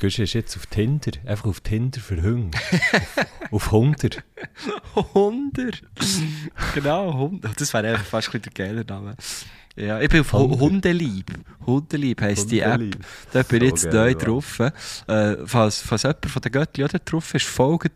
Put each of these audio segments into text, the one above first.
Gusch ist jetzt auf Tinder. Einfach auf Tinder für Hunde. auf, auf Hunder. Hunder. genau, Hunder. Das wäre eigentlich fast ein der geile Name. Ja, ich bin auf Hu- Hundelieb. Hundelieb heisst die App. Da bin ich So jetzt neu drauf. Äh, falls, falls jemand von den Göttli auch da drauf ist, folgt.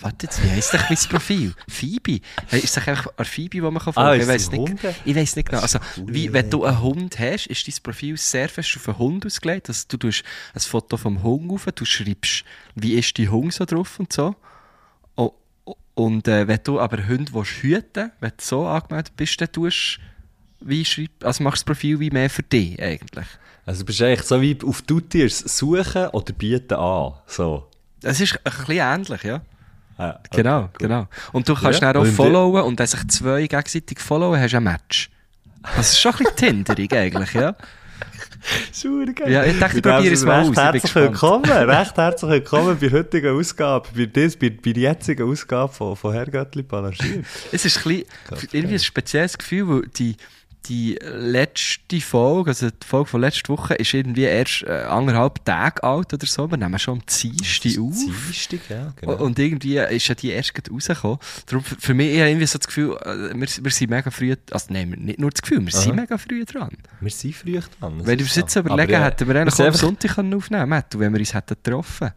Warte jetzt, wie heisst denn mein Profil? Phoebe? Ist es einfach eine Phoebe, die man kann folgen Ah, Ich ist weiß es nicht. Hunde? Ich weiß nicht genau. Also, wie, wenn du einen Hund hast, ist dein Profil sehr fest auf einen Hund ausgelegt. Also, du tust ein Foto vom Hund auf, du schreibst, wie ist dein Hund so drauf und so. Und äh, wenn du aber Hunde willst hüten wenn du so angemeldet bist, dann tust wie schreib, also machst du das Profil wie mehr für dich eigentlich. Also, du bist eigentlich so wie auf Tutiers suchen oder bieten an. So. Es ist ein bisschen ähnlich, ja. Ja, Genau, genau. Und du kannst Ja, dann auch die- followen und wenn sich zwei gegenseitig followen, hast du ein Match. Das ist schon ein bisschen tinderig eigentlich, ja. Super geil. Ja, ich dachte, ich probiere es mal recht aus, Herzlich willkommen, recht herzlich willkommen bei heutigen Ausgabe, bei, dies, bei, bei der jetzigen Ausgabe von, von Herr Göttli. Es ist ein bisschen, irgendwie ein spezielles Gefühl, weil die, die letzte Folge, also die Folge von letzter Woche, ist irgendwie erst äh, anderthalb Tage alt oder so. Wir nehmen schon am Dienstag auf. Dienstag, ja, genau. Und irgendwie ist ja die erst gerade rausgekommen. Darum für für mich eher irgendwie so das Gefühl, äh, wir, wir sind mega früh, also nein, nicht nur das Gefühl, wir sind Aha. mega früh dran. wir sind früh dran. Wenn wir uns jetzt so. überlegen, Aber, hätten wir eigentlich sind auch am Sonntag können aufnehmen können, wenn wir uns hätten getroffen. Hure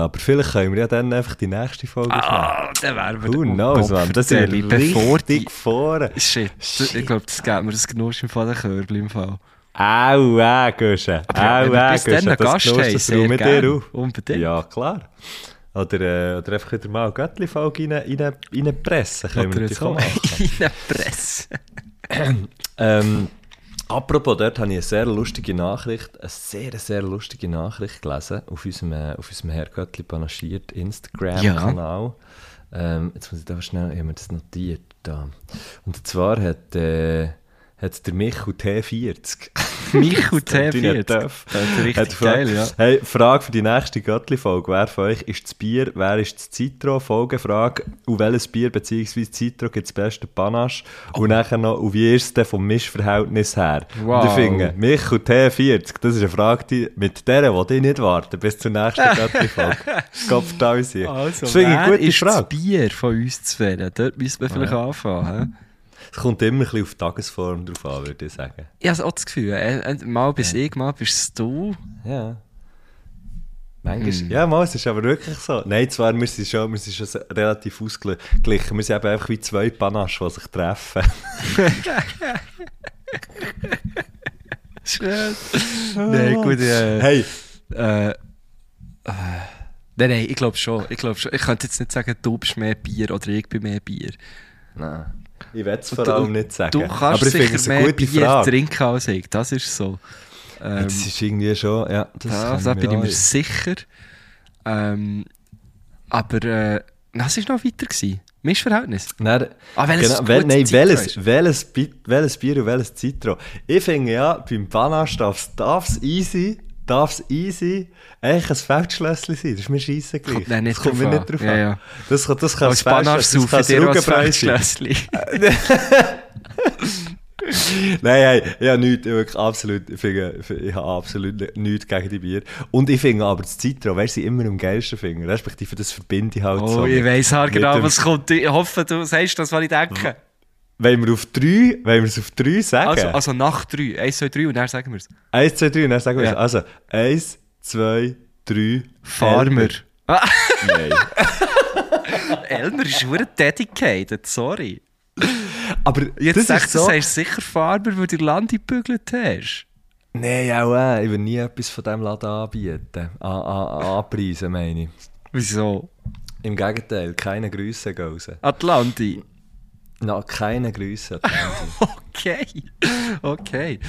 Aber vielleicht können wir ja dann einfach die nächste Folge Ah, dann wären wir Who knows, man. Das ist bevor die... vorne. Shit, ich glaube, das gibt mir das Genuschen von den Körbel im Fall. Au, ja, Au, wenn wir äh, bis dann Gusche. Gast haben, das sehr mit gern. dir auf. Unbedingt. Ja, klar. Oder, äh, oder einfach wieder mal eine Göttli-Folge rein, rein, reinpressen. Können wir Oder auch machen. Presse. Ähm, apropos, dort habe ich eine sehr lustige Nachricht, eine sehr, sehr lustige Nachricht gelesen auf unserem, äh, auf unserem Herr Göttli panaschiert Instagram-Kanal. Ähm, jetzt muss ich da schnell, ich habe mir das notiert. Da. Und zwar hat, äh, hat der Michu T40. Michu Das T40. hat Das ist richtig geil, ja. Hey, Frage für die nächste Göttli-Folge. Wer von euch ist das Bier, wer ist das Citro? Folgefrage, und welches Bier bzw. Citro gibt das beste Panache? Und nachher noch, und wie ist es vom Mischverhältnis her? Wow. Und ich finde, Michu T40, das ist eine Frage, die, mit der will ich nicht warten bis zur nächsten Göttli-Folge. Kopf da sein. Also, das finde ich eine gute ist das Frage. Bier von uns zu wählen? Dort müssen wir vielleicht anfangen. Es kommt immer ein bisschen auf die Tagesform drauf an, würde ich sagen. Ich habe auch das Gefühl, äh, äh, mal bist ich, mal bist du. Ja. Manchmal, Hm. ja, mal, es ist aber wirklich so. Nein, zwar, wir sind schon, wir sind schon relativ ausgeglichen. Wir sind eben einfach wie zwei Panache, die sich treffen. Schön. Nein, gut. Äh, Hey, äh, äh, nein, nein, ich glaube schon. Ich glaube schon. Ich könnte jetzt nicht sagen, du bist mehr Bier oder ich bin mehr Bier. nein, ich will es vor allem nicht sagen. Du kannst aber ich finde sicher es mehr gute Bier Frage. trinken als ich. Das ist so. Ähm, Das ist irgendwie schon, ja, das da, da bin ich mir sicher. Ähm, aber äh, was war noch weiter? Gewesen? Mischverhältnis? Nein, Ah, welches genau, wel, nein, welches, welches, welches Bier und welches Citro. Ich finde ja, beim Panache darf es easy, darf es easy eigentlich ein Feldschlösschen sein. Das ist mir scheisse gleich. Dann nicht das kommt mir nicht drauf Ja, an. ja. Das, kann- das kann ein Feldschlösschen- das kann ein Ruggenbräu sein. Feldschlösschen. Nein, nein, ich habe nichts, ich, wirklich absolut, ich, finde, ich habe absolut nichts gegen die Bier. Und ich finde aber das Citro, wer sie immer am geilsten finden, respektive das verbinde ich halt so. Oh, ich weiss halt genau, was kommt. Ich hoffe, du sagst das, was ich denke. Wenn wir auf drei, wenn wir es auf drei sagen. Also, also nach drei. Eins, zwei, drei und dann sagen wir es. eins, zwei, drei, und dann sagen wir Ja. es. Also, eins, zwei, drei. Farmer. Elmer. Ah, Nein. Elmer ist schon dedicated, sorry. Aber Jetzt sagst du, so... sagst sicher Farmer, weil du Land gebügelt hast. Nein, auch äh, ich will nie etwas von diesem Laden anbieten. An, an, anpreisen, meine ich. Wieso? Im Gegenteil, keine Grüße gehen raus. Atlanti. Na, keine Grüße. Okay. Okay.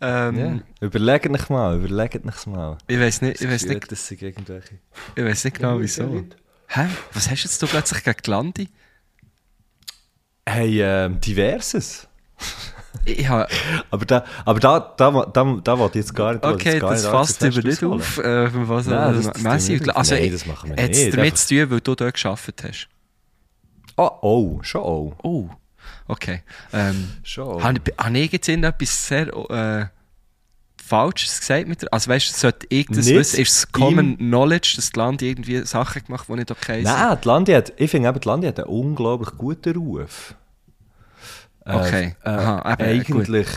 Ähm, ja. Überlegt euch mal, überlegt euch mal. Ich weiß nicht, ich weiß nicht, Das sind irgendwelche... ich weiß nicht genau wieso. Hä? Was hast jetzt du plötzlich gegen die Landi? Hey, ähm, diverses. Habe Aber da, aber da, da, da, da wollte ich jetzt gar nicht Okay, gar das fasst über nicht auf. Äh, was Nein, das- das Messi, also, Nein, das machen wir nicht. damit Einfach- zu tun, weil du dort gearbeitet hast? Oh, oh, schon oh. Oh, okay. Ähm, Schon. Habe ich, jetzt etwas sehr äh, Falsches gesagt mit der, Also weißt du, sollte ich das Nicht wissen? Ist es Common Knowledge, dass die Land irgendwie Sachen gemacht die nicht okay sind? Nein, die Landi hat, ich finde eben, die Landi hat einen unglaublich guten Ruf. Äh, Okay. Äh, Aha, gut. eigentlich...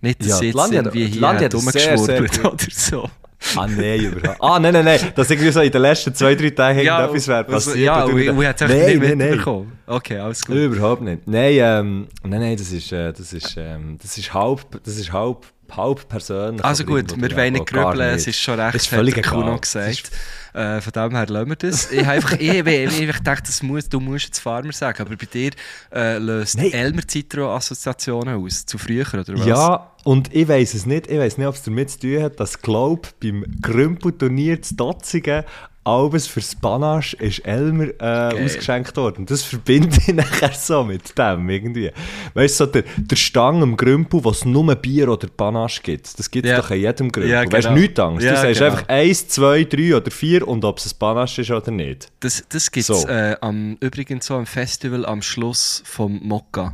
Nicht, dass Ja, jetzt Landi hat- irgendwie hier Landi hat sehr, gut- oder so. Ah, nein, überhaupt. Ah, nein, nein, nein. Das irgendwie so in den letzten zwei, drei Tagen irgendetwas wäre also, passiert. Ja, und ich, ich hätte es Nein, nicht nein. mitbekommen. Okay, alles gut. Überhaupt nicht. Nein, ähm, nein, nein, das ist, äh, das ist, ähm, das ist halb, das ist halb, halb persönlich. Also gut, wir wollen nicht grübeln, es ist schon recht, Ist völlig hat. Kuno gesagt. Äh, von dem her lassen wir das. Ich habe einfach, ich, ich, ich, ich dachte, das muss, du musst jetzt Farmer sagen, aber bei dir äh, löst Nein. Elmer Citro Assoziationen aus, zu früher, oder was? Ja, und ich weiß es nicht. Ich weiß nicht, ob es damit zu tun hat, dass Glaub beim Grümpelturnier zu Dotzigen Albes fürs Panache ist Elmer äh, ausgeschenkt worden. Das verbinde ich nachher so mit dem irgendwie. Weißt du, so der, der Stang am Grümpel, wo es nur Bier oder Panache gibt, das gibt es Ja. doch in jedem Grümpel. Ja, Weißt du, genau. nichts Angst. Ja, du sagst genau. einfach eins, zwei, drei oder vier und ob es ein Panache ist oder nicht. Das, das gibt es So. äh, am, übrigens so am Festival am Schluss vom Mokka.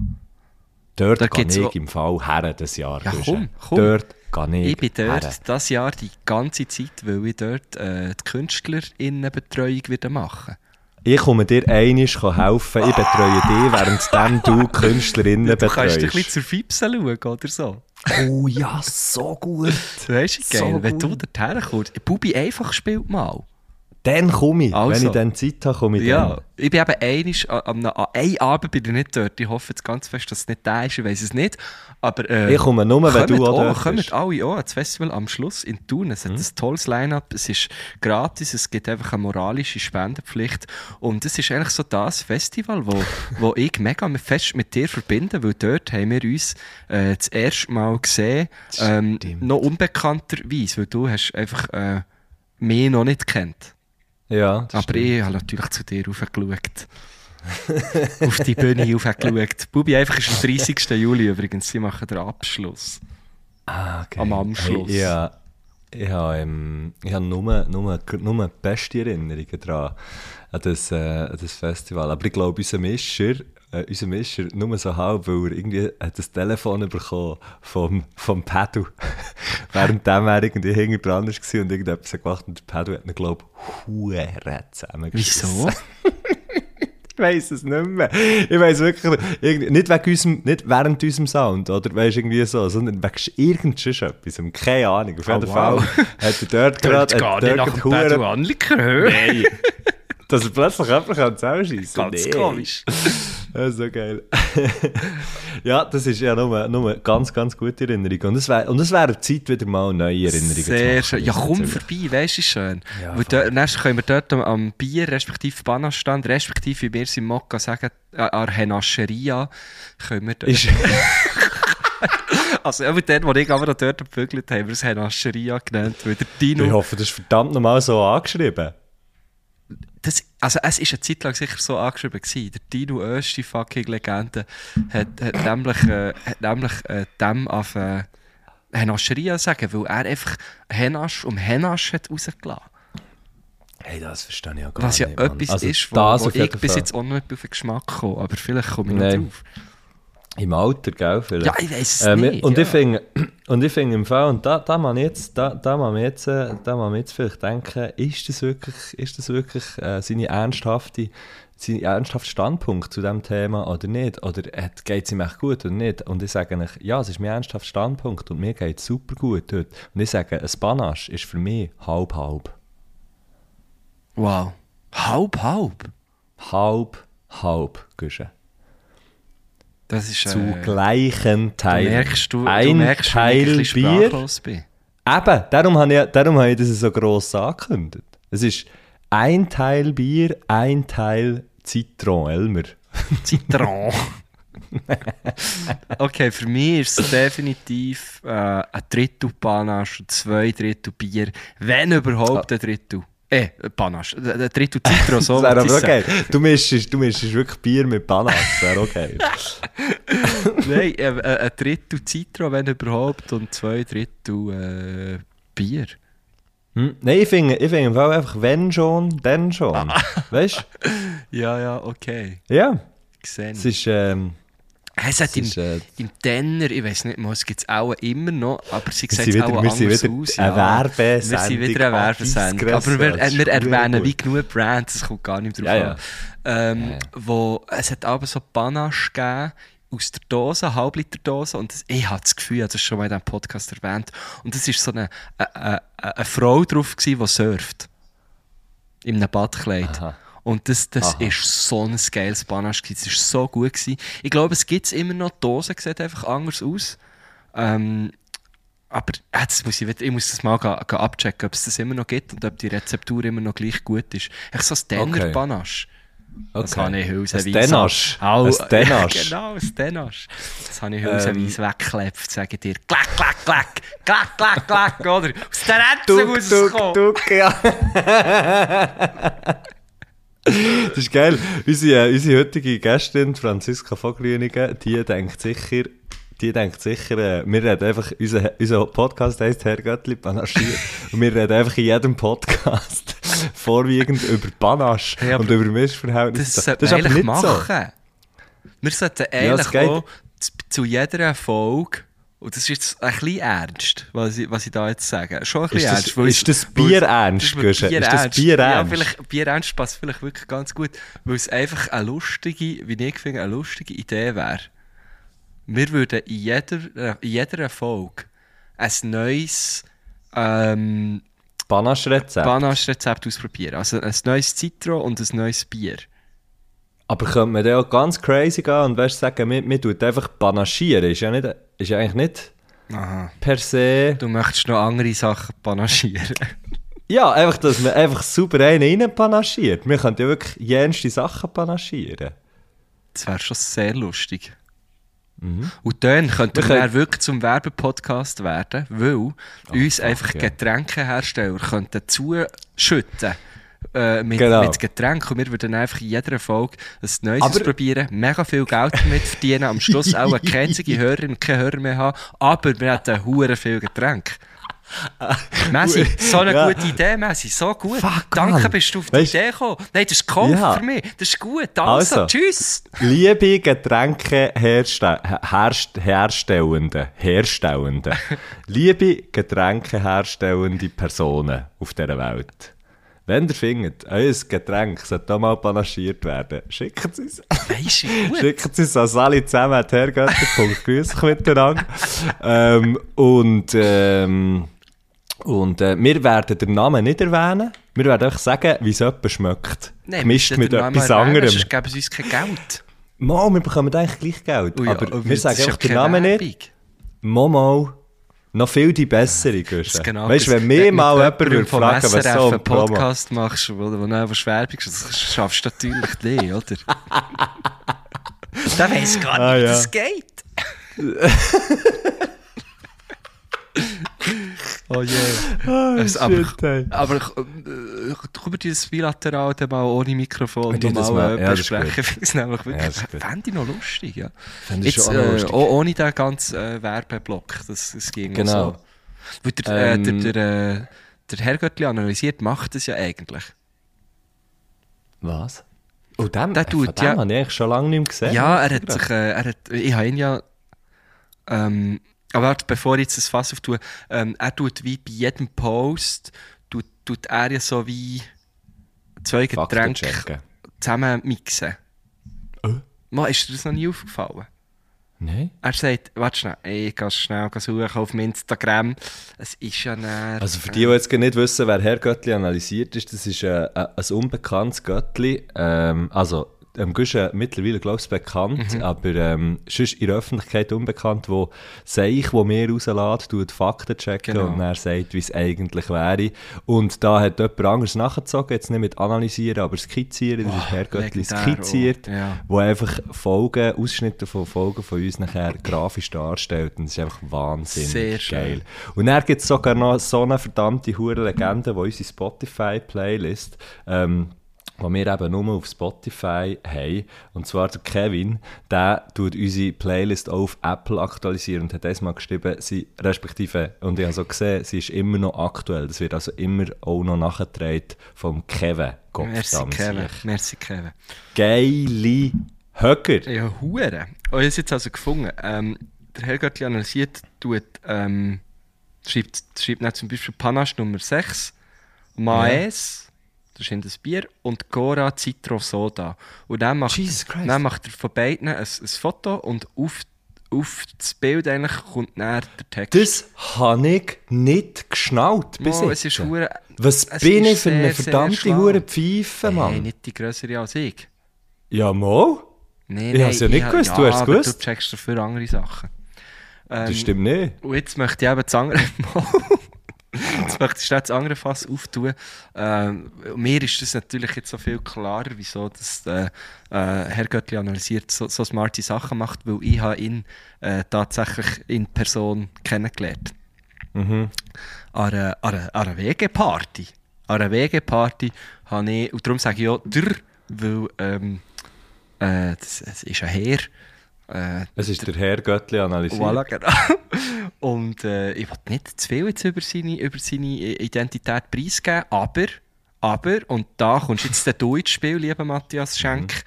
Dort Da gehe ich im Fall her das Jahr. Ja, komm, komm. Dort ich Ich bin dort her. das Jahr die ganze Zeit, weil ich dort äh, die KünstlerInnenbetreuung wieder machen. Ich komme dir einisch helfen, ich betreue dich, während du Künstlerinnen Du kannst ein bisschen betreust. zur Fipse schauen oder so. Oh ja, so gut. Weißt du, So geil, wenn gut. du dorthin kommst. Bubi einfach spielt mal. Dann komme ich. Also. Wenn ich dann Zeit habe, komme ich Ja, dann. ich bin eben einisch, an, an, einem Abend bin ich nicht dort. Ich hoffe jetzt ganz fest, dass es nicht da ist, ich weiß es nicht. Aber, äh, Ich komme nur, wenn du auch dort bist. Mhm. alle auch ans Festival am Schluss in Thun. Es hat ein tolles Line-Up, es ist gratis, es gibt einfach eine moralische Spendenpflicht. Und es ist eigentlich so das Festival, wo, wo ich mega fest mit dir verbinde, weil dort haben wir uns äh, das erste Mal gesehen, ähm, noch unbekannterweise, weil du hast einfach äh, mich noch nicht kennt. Ja, Aber stimmt. ich habe natürlich zu dir raufgeschaut. Auf die Bühne raufgeschaut. Bubi einfach ist am 30. Juli übrigens. Sie machen den Abschluss. Ah, okay. am Anschluss. Hey, ja, ich habe, ähm, ich habe nur, nur, nur beste Erinnerungen daran, an das, äh, an das Festival. Aber ich glaube, unser Mischer, äh, unser Mischer, nur so halb, weil er irgendwie hat das Telefon bekommen vom, vom Pedal. Währenddem er irgendwie hinter dran war und irgendetwas hat gemacht und der Pedal hat ihn, glaube ich, Huere zusammengeschissen. Wieso? Ich weiß es nicht mehr. Ich weiß wirklich irgendwie- nicht wegen unserem, nicht während unserem Sound, oder weißt irgendwie so, sondern wegen irgendetwas. Keine Ahnung. Auf jeden Oh, wow. Fall hat er dort gerade, hat dort gerade Huren- Anliker hören. Nein. Dass er plötzlich jemanden kann zusammenschiessen kann. Ganz Nee. komisch. Das ist so geil. ja, das ist ja nur, nur ganz, ganz gute Erinnerung. Und es wäre wäre Zeit, wieder mal neue Erinnerungen zu Sehr machen. schön. Ja, komm vorbei, weißt du, schön. Ja, Weil dort, dann können wir dort am, am Bier, respektive Bananstand, respektive, wie wir es im Mokka sagen, äh, an der Henascheria, können wir dort... Ist, also, aber dort, wo ich aber dort gebügelt habe, haben wir es Henascheria genannt, weil der Dino... ich hoffe, das ist verdammt nochmal so angeschrieben. Das, also es war eine Zeit lang sicher so angeschrieben. Gewesen. Der Dino Östi, fucking Legende, hat, hat nämlich, äh, hat nämlich äh, dem auf äh, Henascheria sagen, weil er einfach Henasch um Henasch hat rausgelassen. Hey, das verstehe ich auch gar Was ja nicht. Etwas Also ist, wo, wo ich bis jetzt auch noch nicht auf den Geschmack komme. Aber vielleicht komme ich noch Nein. drauf. Im Alter, gell? Vielleicht. Ja, ich weiß es Ähm, nicht. Und ja. ich finde, und ich finde im Fall, und da, da man jetzt, da, da man jetzt, äh, da man jetzt vielleicht denken, ist das wirklich, ist das wirklich äh, seine ernsthafte, sein ernsthafter Standpunkt zu diesem Thema oder nicht? Oder geht es ihm echt gut oder nicht? Und ich sage euch, ja, es ist mein ernsthafter Standpunkt und mir geht es super gut dort. Und ich sage, ein Panache ist für mich halb-halb. Wow. Halb, halb. Halb-halb, Güsche. Das ist... Zu Äh, gleichen du Teilen. merkst, du, Ein du merkst, wie ich Teil ein Bier bin. Eben, darum habe ich, darum habe ich das so gross angekündigt. Es ist ein Teil Bier, ein Teil Zitron, Elmer. Zitron. okay, für mich ist es definitiv äh, ein Drittel Panache und zwei Drittel Bier. Wenn überhaupt ein Drittel. Eh, Panache. Ein Drittel Zitro, so. das wäre okay. Du mischst, du mischst wirklich Bier mit Bananas, das wäre okay. Nein, äh, äh, ein Drittel Zitro, wenn überhaupt, und zwei Drittel äh, Bier. Hm? Nein, ich finde ich find einfach, wenn schon, dann schon. Ah. Weißt Ja, ja, okay. du? Ja, Gesehen. es ist... Ähm, Es hat im, ist äh, im Tenner, ich weiß nicht mal, es gibt es auch immer noch, aber sie sieht es auch wieder, wir sind anders wieder aus. eine ja. Werbesendung. Wir sind wieder eine Werbesendung. Aber wir, äh, wir erwähnen wie genug Brands, es kommt gar nicht drauf Ja, ja. an. Ähm, Ja. Wo, es hat aber so Panache gegeben, aus der Dose, Halbliterdose. Und das, ich habe das Gefühl, ich habe das schon mal in diesem Podcast erwähnt. Und es war so eine, eine, eine, eine Frau drauf, gewesen, die surft. In einem Badkleid. Aha. Und das, das Aha. ist so ein geiles Panache. Das war so gut. Gewesen. Ich glaube, es gibt es immer noch. Die Dose sieht einfach anders aus. Ähm, aber jetzt muss ich, ich muss das mal ga, ga abchecken, ob es das immer noch gibt und ob die Rezeptur immer noch gleich gut ist. Echt so ein Denner Okay. Panache. Das Okay. habe ich hülsenweise. Ein Denasch. Au, Ein Denasch. genau, ein Denasch. Das habe ich Ähm. hülsenweise weggeklebt, sage ich dir. Klack, klack, klack, klack, klack, klack, oder? Aus der Rätsel muss es Tuk, kommen. tuk, ja. das ist geil. Unsere, äh, unsere heutige Gästin, Franziska Vogelrünigen, die denkt sicher, die denkt sicher, äh, wir reden einfach, unser, unser Podcast heisst Herr Göttli Panaschiert. und wir reden einfach in jedem Podcast vorwiegend über Panache Ja, aber und über Missverhältnisse. Das sollte man aber eigentlich nicht so. machen. Wir sollten eigentlich geht- auch zu jeder Folge, und das ist jetzt ein bisschen ernst, was ich, was ich da jetzt sage. Schon ein Ist bisschen das- ernst. ist das Bier ernst, ist? Bier Ist das ernst. Bier Ja, ernst? vielleicht, Bier ernst passt vielleicht wirklich ganz gut, weil es einfach eine lustige, wie ich finde, eine lustige Idee wäre. Wir würden in jeder, in jeder Folge ein neues ähm, Panache-Rezept. Ausprobieren. Also ein neues Citro und ein neues Bier. Aber könnte man dann auch ganz crazy gehen und weißt, sagen, wir, wir tun einfach panaschieren? Ist ja, nicht, ist ja eigentlich nicht Aha. per se. Du möchtest noch andere Sachen panaschieren. Ja, einfach, dass man einfach super einen rein panaschiert. Wir können ja wirklich jenste Sachen panaschieren. Das wäre schon sehr lustig. Und dann könnten Wir wir, können- wirklich zum Werbepodcast werden, weil uns fuck, einfach ja. Getränkehersteller könnten zuschütten äh, mit, Genau. mit Getränken und wir würden einfach in jeder Folge ein Neues Aber- ausprobieren, mega viel Geld damit verdienen, am Schluss auch keine einzige Hörerin und keine Hörer mehr haben, aber wir hätten hure viel Getränk. Messi, so eine Ja. gute Idee, Messi, so gut. Fuck, Danke, bist du auf die Weißt- Idee gekommen. Nein, das ist Kauf Ja. für mich. Das ist gut. Also, Also. tschüss. Liebe Getränke herste herst herstellende, herstellende, liebe Getränke herstellende Personen auf dieser Welt. Wenn ihr findet, euer Getränk sollte auch mal panaschiert werden, schickt es uns. Schickt es uns an alle zusammen hergötter.grüß euch miteinander. ähm, und ähm, und äh, wir werden den Namen nicht erwähnen. Wir werden einfach sagen, wie es jemand schmeckt. Nein, Gemischt mit etwas erwähnen, anderem. Sonst geben sie uns kein Geld. Mo, wir bekommen eigentlich gleich Geld. Oh ja, aber aber wir sagen einfach ja den Namen nicht. Werbung. Momo, noch viel die bessere. Das genau weißt du, das- wenn mir mal jemand würde fragen, was SRF so einen ein Promo... Podcast machst, wo, wo du einfach Werbung das schaffst du natürlich nicht, oder? Der weiss gar nicht, Ah, wie ja. das geht. oh je. Also, aber, shit, ey. aber äh, können wir das bilateral dann mal ohne Mikrofon das nochmal mal. äh, Ja, das besprechen? es nämlich wirklich, Ja, das fände ich noch lustig, ja. Fände ich Jetzt, äh, lustig. ohne den ganzen äh, Werbeblock, das, das ging Genau. so. Weil der, Ähm, äh, der, der, äh, der Herr Göttli analysiert, macht das ja eigentlich. Was? Oh, dem, Der äh, tut, dem ja. habe ich schon lange nicht mehr gesehen. Ja, er hat sich, äh, er hat, ich habe ihn ja, ähm, aber warte, bevor ich jetzt das Fass auftue, ähm, er tut wie bei jedem Post, tut, tut er ja so wie zwei Getränke zusammen mixen. Äh? Mal, ist dir das noch nie aufgefallen? Nein. Er sagt, warte schnell, ich gehe schnell suchen auf dem Instagram. Es ist ja näher. Also für die, die jetzt nicht wissen, wer Herr Göttli analysiert ist, das ist äh, ein, ein unbekanntes Göttli. Ähm, also ähm, Guschen mittlerweile, glaube ich, bekannt, Mhm. aber ähm, sonst in der Öffentlichkeit unbekannt, wo Seich, wo mir rauslässt, tut Fakten checken Genau. und er sagt, wie es eigentlich wäre. Und da hat jemand anderes nachgezogen, jetzt nicht mit analysieren, aber skizzieren, das ist Herr Göttli skizziert, auch, ja. wo einfach Folgen, Ausschnitte von Folgen von uns nachher grafisch darstellt und das ist einfach wahnsinnig Sehr schön. geil. Und dann gibt es sogar noch so eine verdammte hure Legende, wo unsere Spotify-Playlist, ähm, die wir eben nur auf Spotify haben, und zwar der Kevin, der tut unsere Playlist auf Apple aktualisieren und hat das mal geschrieben, sie, respektive, und ich habe so gesehen, sie ist immer noch aktuell, das wird also immer auch noch nachgetragen vom Kevin. Merci, Gottverdammt Kevin. Merci, Kevin. Geile Höcker. Ja, Hure. Oh, ich habe es jetzt also gefunden. Ähm, der Herr Göttli analysiert, tut, ähm, schreibt, schreibt zum Beispiel Panache Nummer 6, Maes, das ist das Bier, und Gora Citro Soda. Und dann macht, dann macht er von beiden ein, ein Foto und auf, auf das Bild eigentlich kommt dann der Text. Das habe ich nicht geschnallt bis Mo, es ist hure, Was es bin ich für eine verdammte hure Pfeife, Mann? Hey, nicht die größere als ich. Ja, mal. Nee, Ich hab's ja nicht ich- gewusst, du hast es gewusst. Du checkst dafür andere Sachen. Ähm, Das stimmt nicht. Und jetzt möchte ich eben das andere Mal. jetzt möchte ich schnell das andere Fass auftun. Ähm, mir ist das natürlich jetzt so viel klarer, wieso das, äh, äh, Herr Göttli analysiert so, so smarte Sachen macht, weil ich habe ihn äh, tatsächlich in Person kennengelernt. Mhm. An einer, einer, einer WG-Party. An einer WG-Party habe ich, und darum sage ich auch «der», weil ähm, äh, das, es ist ein Herr. Äh, Es ist der Herr Göttli analysiert. Voilà, genau. Und äh, ich will nicht zu viel jetzt über seine, über seine Identität preisgeben, aber, aber, und da kommst jetzt du ins Spiel, lieber Matthias Schenk,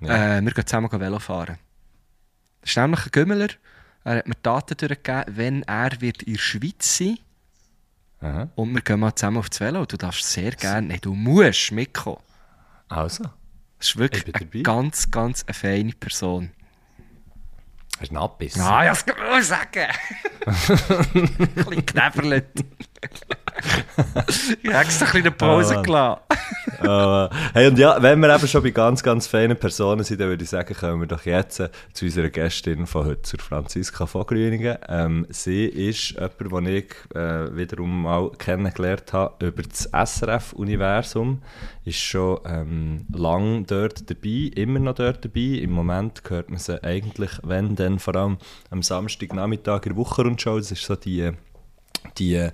Ja. äh, wir gehen zusammen Velo fahren. Das ist nämlich ein Gümmeler, er hat mir Daten durchgegeben, wenn er wird in der Schweiz sein Aha. und wir gehen mal zusammen auf das Velo. Du darfst sehr gerne, nein, du musst mitkommen. Also, Das ist wirklich eine ganz, ganz eine feine Person. Hast du einen Abbiss? Ah, das kann man sagen. ein bisschen knäberlet. Ich habe extra eine kleine Pause Ah. gelassen. Äh, hey, und ja, wenn wir eben schon bei ganz, ganz feinen Personen sind, dann würde ich sagen, kommen wir doch jetzt äh, zu unserer Gästin von heute, zur Franziska von Grüningen. Ähm, sie ist jemand, den ich äh, wiederum mal kennengelernt habe über das SRF-Universum. Ist schon ähm, lang dort dabei, immer noch dort dabei. Im Moment hört man sie eigentlich, wenn dann vor allem am Samstagnachmittag in der Wochenrundschau, das ist so die die,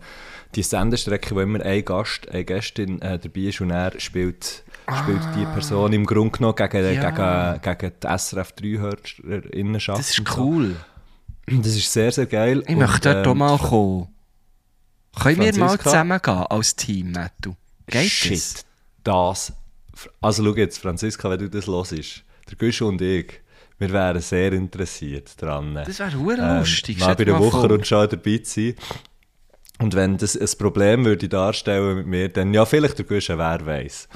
die Sendestrecke, wo immer ein Gast, eine Gästin äh, dabei ist und er spielt, spielt die Person im Grunde genommen gegen, Ah. Ja. gegen, gegen die SRF 3-Hörerinnenschaft. Das ist und so. cool. Das ist sehr, sehr geil. Ich möchte dort ähm, auch mal kommen. Können wir mal Franziska? zusammen gehen als Team, Mattu? Geht Shit, das? das. Also schau jetzt, Franziska, wenn du das hörst, der Gusch und ich, wir wären sehr interessiert daran. Das wäre hure lustig. mal Stell bei der mal Woche vor. und schon dabei zu sein. Und wenn das ein Problem würde darstellen mit mir, dann ja, vielleicht der Guschen, wer weiß.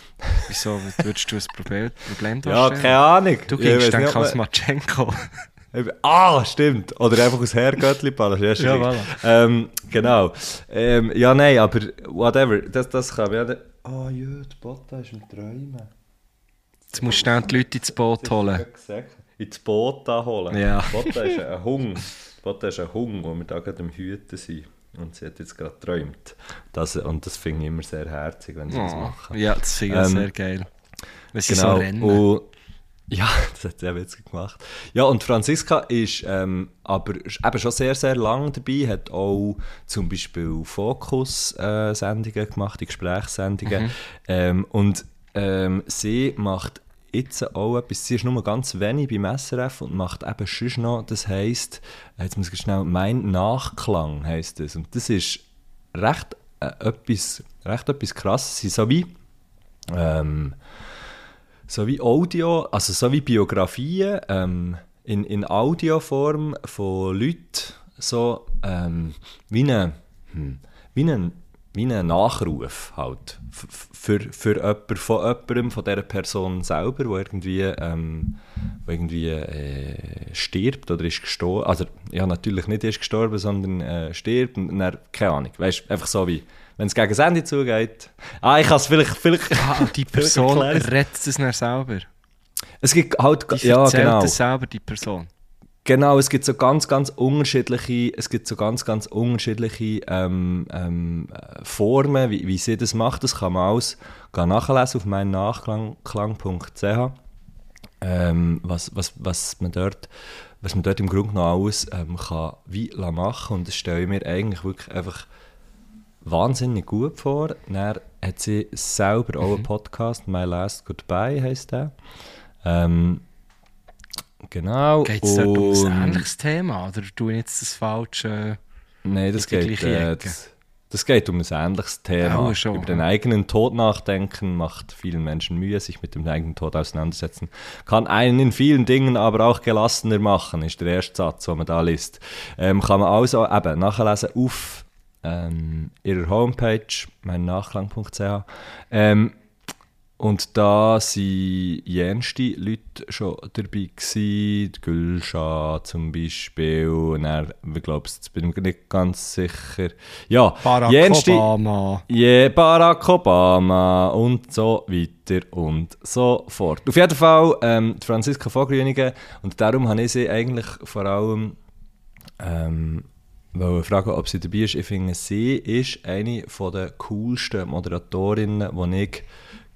Wieso würdest du ein Problem, Problem Ja, darstellen? keine Ahnung. Du ich gingst dann nicht, als Matschenko. Ah, stimmt. Oder einfach aus Herrgöttli Palace. Ja, Ja, voilà. ähm, genau. Ähm, ja, nein, aber whatever. Das, das kann ja. Ah, ja, die Botta ist im Träumen. Jetzt musst du schnell die Leute ins Boot holen. Ins Boot holen. Ja. Botta ist ein Hung. Botta ist ein Hung, wo wir da gerade am Hüten sind. Und sie hat jetzt gerade geträumt. Das, und das finde ich immer sehr herzig, wenn sie das Oh, machen. ja, das finde ich Ähm, sehr geil. Wenn sie Genau. so rennen. Und, ja, das hat sie eben jetzt gemacht. Ja, und Franziska ist ähm, aber eben schon sehr, sehr lang dabei, hat auch zum Beispiel Fokus-Sendungen gemacht, die Gesprächssendungen. Mhm. Ähm, und ähm, sie macht jetzt auch etwas, sie ist nur ganz wenig beim SRF und macht eben sonst noch, das heisst, jetzt muss ich schnell, «Mein Nachklang» heisst das. Und das ist recht, äh, etwas, recht etwas krasses. So wie... Ähm, so wie Audio, also so wie Biografien ähm, in, in Audioform von Leuten, so ähm, wie ein hm, wie ein, wie ein Nachruf halt für, für jemanden, von jemandem, von dieser Person selber, wo irgendwie, ähm, wo irgendwie äh, stirbt oder ist gestorben, also ja natürlich nicht ist gestorben, sondern äh, stirbt und dann, keine Ahnung, weißt einfach so wie, wenn es gegen das Ende zugeht, ah ich kann es vielleicht, vielleicht Ah, die Person rettet es dann selber. Es gibt halt, Die ja genau. das selber, die Person. Genau, es gibt so ganz, ganz unterschiedliche, es gibt so ganz, ganz unterschiedliche ähm, ähm, äh, Formen, wie, wie sie das macht. Das kann man alles nachlesen auf meinen Nachklang.ch. Ähm, was, was, was, man dort, was man dort im Grunde noch alles ähm, kann wie machen und das stelle ich mir eigentlich wirklich einfach wahnsinnig gut vor. Dann hat sie selber auch einen Podcast, My Last Goodbye heisst der. Ähm, genau. Geht es dort um ein ähnliches Thema? Oder tue ich jetzt das falsche... Nein, das geht, äh, das, das geht um ein ähnliches Thema. Ja, schon, Über den eigenen Tod nachdenken macht vielen Menschen Mühe, sich mit dem eigenen Tod auseinandersetzen. Kann einen in vielen Dingen aber auch gelassener machen, ist der erste Satz, den man da liest. Ähm, kann man also eben nachlesen auf ähm, ihrer Homepage, meinnachklang.ch. Ähm, und da waren jenste Leute schon dabei gewesen, Gülscha zum Beispiel, und dann, ich glaube, jetzt bin ich mir nicht ganz sicher. Ja, Barack jenste- Obama. Yeah, Barack Obama und so weiter und so fort. Auf jeden Fall ähm, Franziska von Grünigen und darum habe ich sie eigentlich vor allem ähm, wollte fragen, ob sie dabei ist. Ich finde, sie ist eine von der coolsten Moderatorinnen, die ich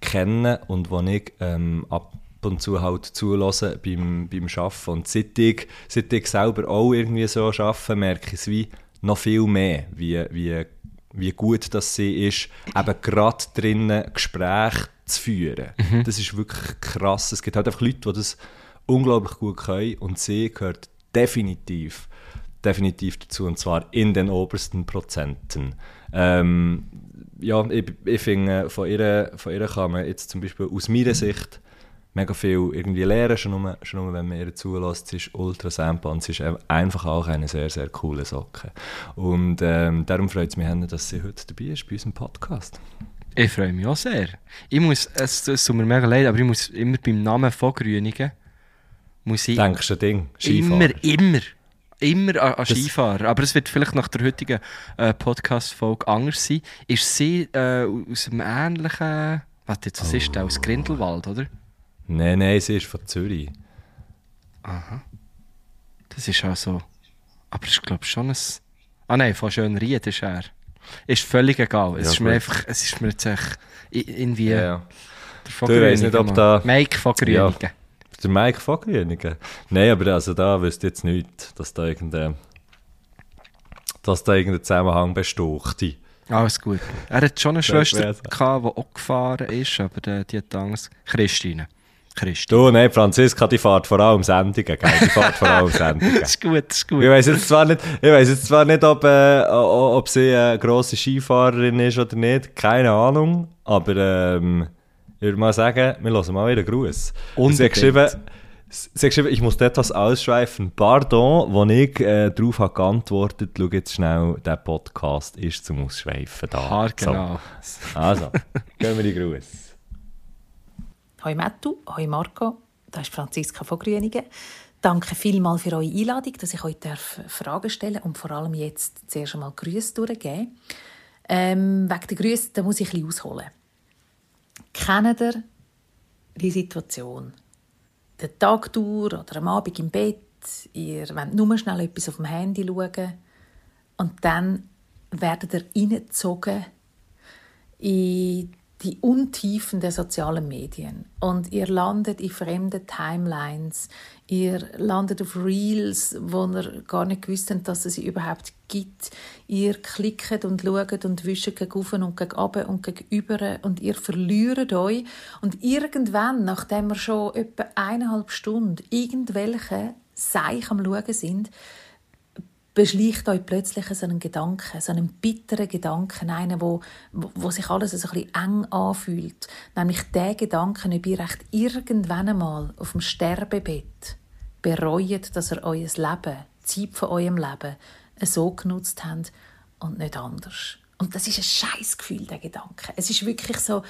kenne und die ich ähm, ab und zu halt zulasse beim, beim Arbeiten. Und seit ich, seit ich selber auch irgendwie so arbeite, merke ich es wie noch viel mehr, wie, wie, wie gut das sie ist, eben gerade drinnen Gespräche zu führen. Das ist wirklich krass. Es gibt halt einfach Leute, die das unglaublich gut können und sie gehört definitiv definitiv dazu, und zwar in den obersten Prozenten. Ähm, ja, ich, ich finde, von ihr, von ihr kann man jetzt zum Beispiel aus meiner Sicht mega viel irgendwie lernen, schon nur, schon nur wenn man ihr zulässt. Sie ist ultra sample und sie ist einfach auch eine sehr, sehr coole Socke. Und ähm, darum freut es mich, dass sie heute dabei ist bei unserem Podcast. Ich freue mich auch sehr. Ich muss, es, es tut mir mega leid, aber ich muss immer beim Namen von Grünigen, muss ich Denkst du, Ding? Skifahrer? immer, immer, immer an, an Skifahrer. Aber es wird vielleicht nach der heutigen äh, Podcast-Folge anders sein. Ist sie äh, aus einem ähnlichen, jetzt, was ist das, aus Grindelwald, oder? Nein, nein, sie ist von Zürich. Das ist auch so. Aber ich glaube schon ein... Ah nein, von Schönried ist er. Ist völlig egal. Es Ja, ist mir gut. einfach, es ist mir jetzt echt irgendwie... Ja, ja. Der Du, ich weiss nicht, Grünigen, ob da- Mike von Ja. Der Mike Grünigen? Nein, aber also da wüsste ich jetzt nicht, dass da irgendein, dass da irgendein Zusammenhang besteht. Alles gut. Er hat schon eine Das Schwester, gehabt, die auch gefahren ist, aber die, die hat Angst. Christine. Christine. Du, nein, Franziska, die fährt vor allem Sendungen, gell? Die fährt vor allem Sendungen. Das ist gut, das ist gut. Ich weiß jetzt zwar nicht, ich weiss jetzt zwar nicht ob, äh, ob sie eine grosse Skifahrerin ist oder nicht, keine Ahnung, aber ähm, ich würde mal sagen, wir hören mal wieder Gruß. Und sie hat geschrieben, sie hat geschrieben, ich muss etwas ausschweifen. Pardon, wo ich äh, darauf habe geantwortet, schau jetzt schnell, der Podcast ist zum Ausschweifen da. Haar, genau. So, also, gehen wir die Gruß. Hoi Mattu, hoi Marco, da ist Franziska von Grünigen. Danke vielmals für eure Einladung, dass ich euch darf Fragen stellen und vor allem jetzt zuerst einmal Grüße durchgeben. Ähm, wegen der Grüße, da muss ich ein bisschen ausholen. Kennt ihr die Situation? Der Tag durch oder am Abend im Bett, ihr wollt nur schnell etwas auf dem Handy schauen und dann werdet ihr reingezogen in die Untiefen der sozialen Medien. Und ihr landet in fremden Timelines, ihr landet auf Reels, wo ihr gar nicht gewusst habt, dass es sie überhaupt gibt. Ihr klickt und schaut und wischt gegen oben und gegen runter und gegenüber und ihr verliert euch. Und irgendwann, nachdem wir schon etwa eineinhalb Stunden irgendwelche Seich am Schauen sind, beschleicht euch plötzlich so einen Gedanken, so einen bitteren Gedanken, einen, wo, wo, sich alles so ein bisschen eng anfühlt. Nämlich der Gedanken, ob ihr echt irgendwann einmal auf dem Sterbebett bereut, dass ihr euer Leben, die Zeit von eurem Leben, so genutzt habt und nicht anders. Und das ist ein scheiß Gefühl, der Gedanke. Es ist wirklich so,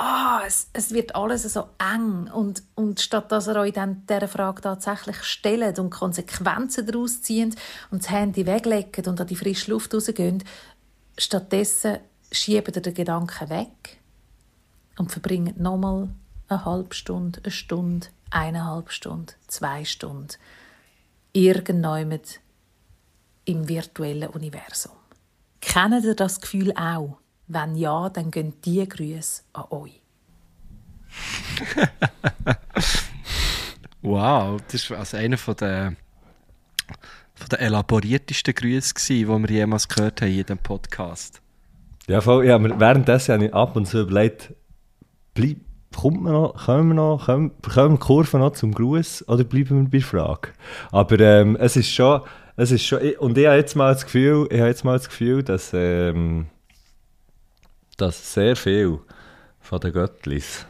ah, es, es wird alles so eng und, und statt dass ihr euch dann dieser Frage tatsächlich stellt und Konsequenzen daraus zieht und das Handy weglegt und an die frische Luft rausgeht, stattdessen schiebt ihr den Gedanken weg und verbringt nochmal eine halbe Stunde, eine Stunde, eineinhalb Stunden, zwei Stunden. Irgendjemand im virtuellen Universum. Kennt ihr das Gefühl auch? Wenn ja, dann gehen die Grüße an euch. wow, das war also einer von der, von der elaboriertesten Grüße, die wir jemals gehört haben in diesem Podcast. Ja, voll, ja, währenddessen habe ich ab und zu überlegt, bleib, kommt man noch, kommen wir noch, kommen, kommen die Kurve noch zum Gruß oder bleiben wir bei der Frage? Aber ähm, es ist schon, es ist schon, und ich habe jetzt mal das Gefühl, ich habe jetzt mal das Gefühl, dass, ähm, dass sehr viel von den Göttlis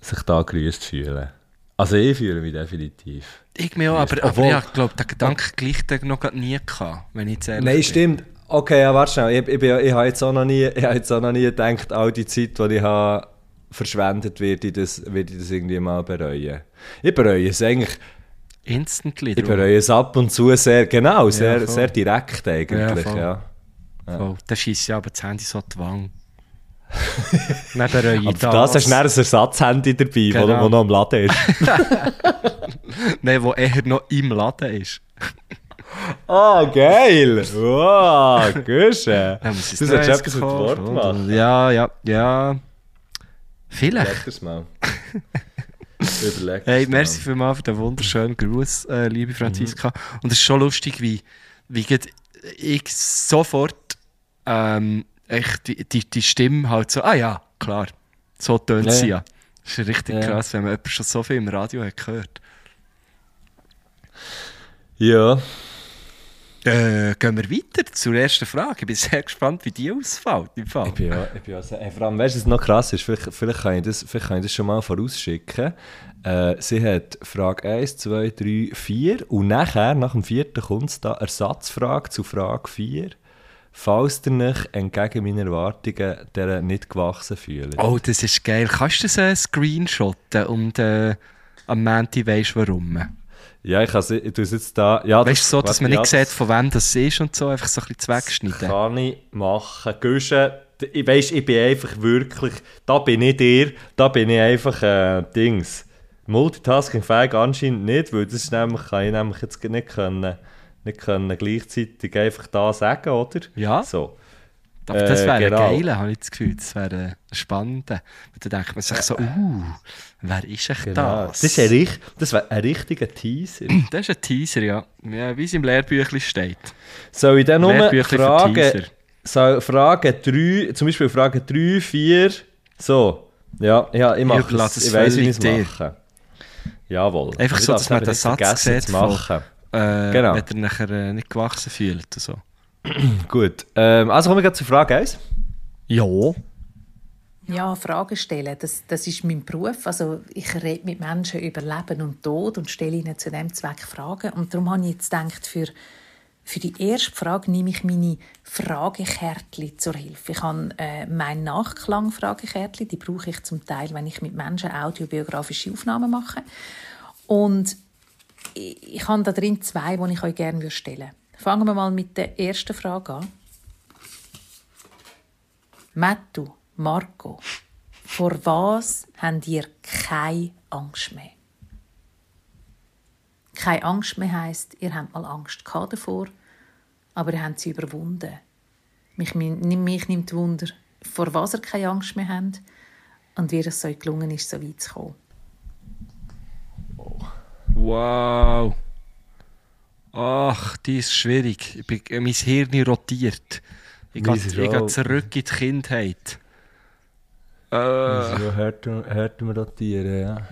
sich da grüßt fühlen. Also ich fühle mich definitiv. Ich mir auch, aber, aber ja, ich glaube, den Gedanken gleich noch nie gehabt, wenn ich Nein, stimmt. Okay, ja, warte schnell. Ich, ich, ich, ich habe jetzt auch noch nie, ich habe jetzt auch noch nie gedacht, all die Zeit, die ich habe, verschwendet, werde ich das, werde ich das irgendwie mal bereuen. Ich bereue es eigentlich... Instantly. Ich bereue es ab und zu sehr, genau, sehr, ja, sehr direkt eigentlich, ja. ja. Ja. Da schießt ja aber das Handy so die Wange. Dann bereue ich das. das hast du ein Ersatzhandy dabei, genau. wo, wo noch im Laden ist. Nein, wo eher noch im Laden ist. Ah, oh, geil! Wow, Gusche! Ja, das ist etwas mit Wort machen. Ja, ja, ja. Vielleicht. Überleg das mal. Überleg hey, merci mal. vielmals für den wunderschönen Gruß, äh, liebe Franziska. Mhm. Und es ist schon lustig, wie, wie ich sofort ähm, echt die, die, die Stimme halt so, ah ja, klar, so tönt sie ja. Das ist richtig ja. krass, wenn man schon so viel im Radio hat gehört. Ja. Äh, gehen wir weiter zur ersten Frage. Ich bin sehr gespannt, wie die ausfällt. Im Fall. Ich bin ja, ich bin ja sehr, hey, vor allem, weißt du, was noch krass ist? Vielleicht, vielleicht, kann ich das, vielleicht kann ich das schon mal vorausschicken. Äh, sie hat Frage 1, 2, 3, 4 und nachher, nach dem vierten, kommt da Ersatzfrage zu Frage 4. Falls ihr euch entgegen meinen Erwartungen der nicht gewachsen fühlt. Oh, das ist geil. Kannst du das äh, screenshotten und äh, am Montag weisst warum? Ja, ich, also, ich tue es jetzt da. Ja, weißt du, so, dass man nicht sieht, von wem das ist und so, einfach so ein bisschen wegschneiden. Kann ich machen. Güsche, ich weiss, ich bin einfach wirklich, da bin ich dir, da bin ich einfach äh, Dings. Multitasking-fähig anscheinend nicht, weil das ist nämlich, kann ich nämlich jetzt nicht können, nicht können gleichzeitig einfach da sagen, oder? Ja. So. Aber das wäre äh, genau. geil, habe ich das Gefühl. Das wäre spannend. Und dann denkt man sich so, uh, wer ist echt genau. das? Das, ist ein, das wäre ein richtiger Teaser. das ist ein Teaser, ja. ja wie es im Lehrbüchlein steht. Soll ich dann nur Fragen, so, Frage 3, zum Beispiel Frage 3, 4, so. Ja, ja ich mache es. Ich weiß, wie ich es mache. Jawohl. Einfach so, dass man den Satz sieht, machen. Äh, genau. wenn er nachher äh, nicht gewachsen fühlt. So. Gut. Ähm, also kommen wir gerade zu Frage 1. Ja. Ja, Fragen stellen, das, das ist mein Beruf. Also ich rede mit Menschen über Leben und Tod und stelle ihnen zu dem Zweck Fragen. Und darum habe ich jetzt gedacht, für, für die erste Frage nehme ich meine Fragekärtchen zur Hilfe. Ich habe äh, mein Nachklang-Fragekärtchen, die brauche ich zum Teil, wenn ich mit Menschen audiobiografische Aufnahmen mache. Und ich, ich habe da drin zwei, die ich euch gerne stellen würde. Fangen wir mal mit der ersten Frage an. Mattu, Marco, vor was habt ihr keine Angst mehr? Keine Angst mehr heisst, ihr habt mal Angst davor, aber ihr habt sie überwunden. Mich, mich nimmt Wunder, vor was ihr keine Angst mehr habt und wie es euch gelungen ist, so weit zu kommen. Wow. Ach, die ist schwierig. Ich bin, äh, mein Hirn rotiert. Ich gehe zurück in die Kindheit. Äh. So hört, hört man rotieren, ja.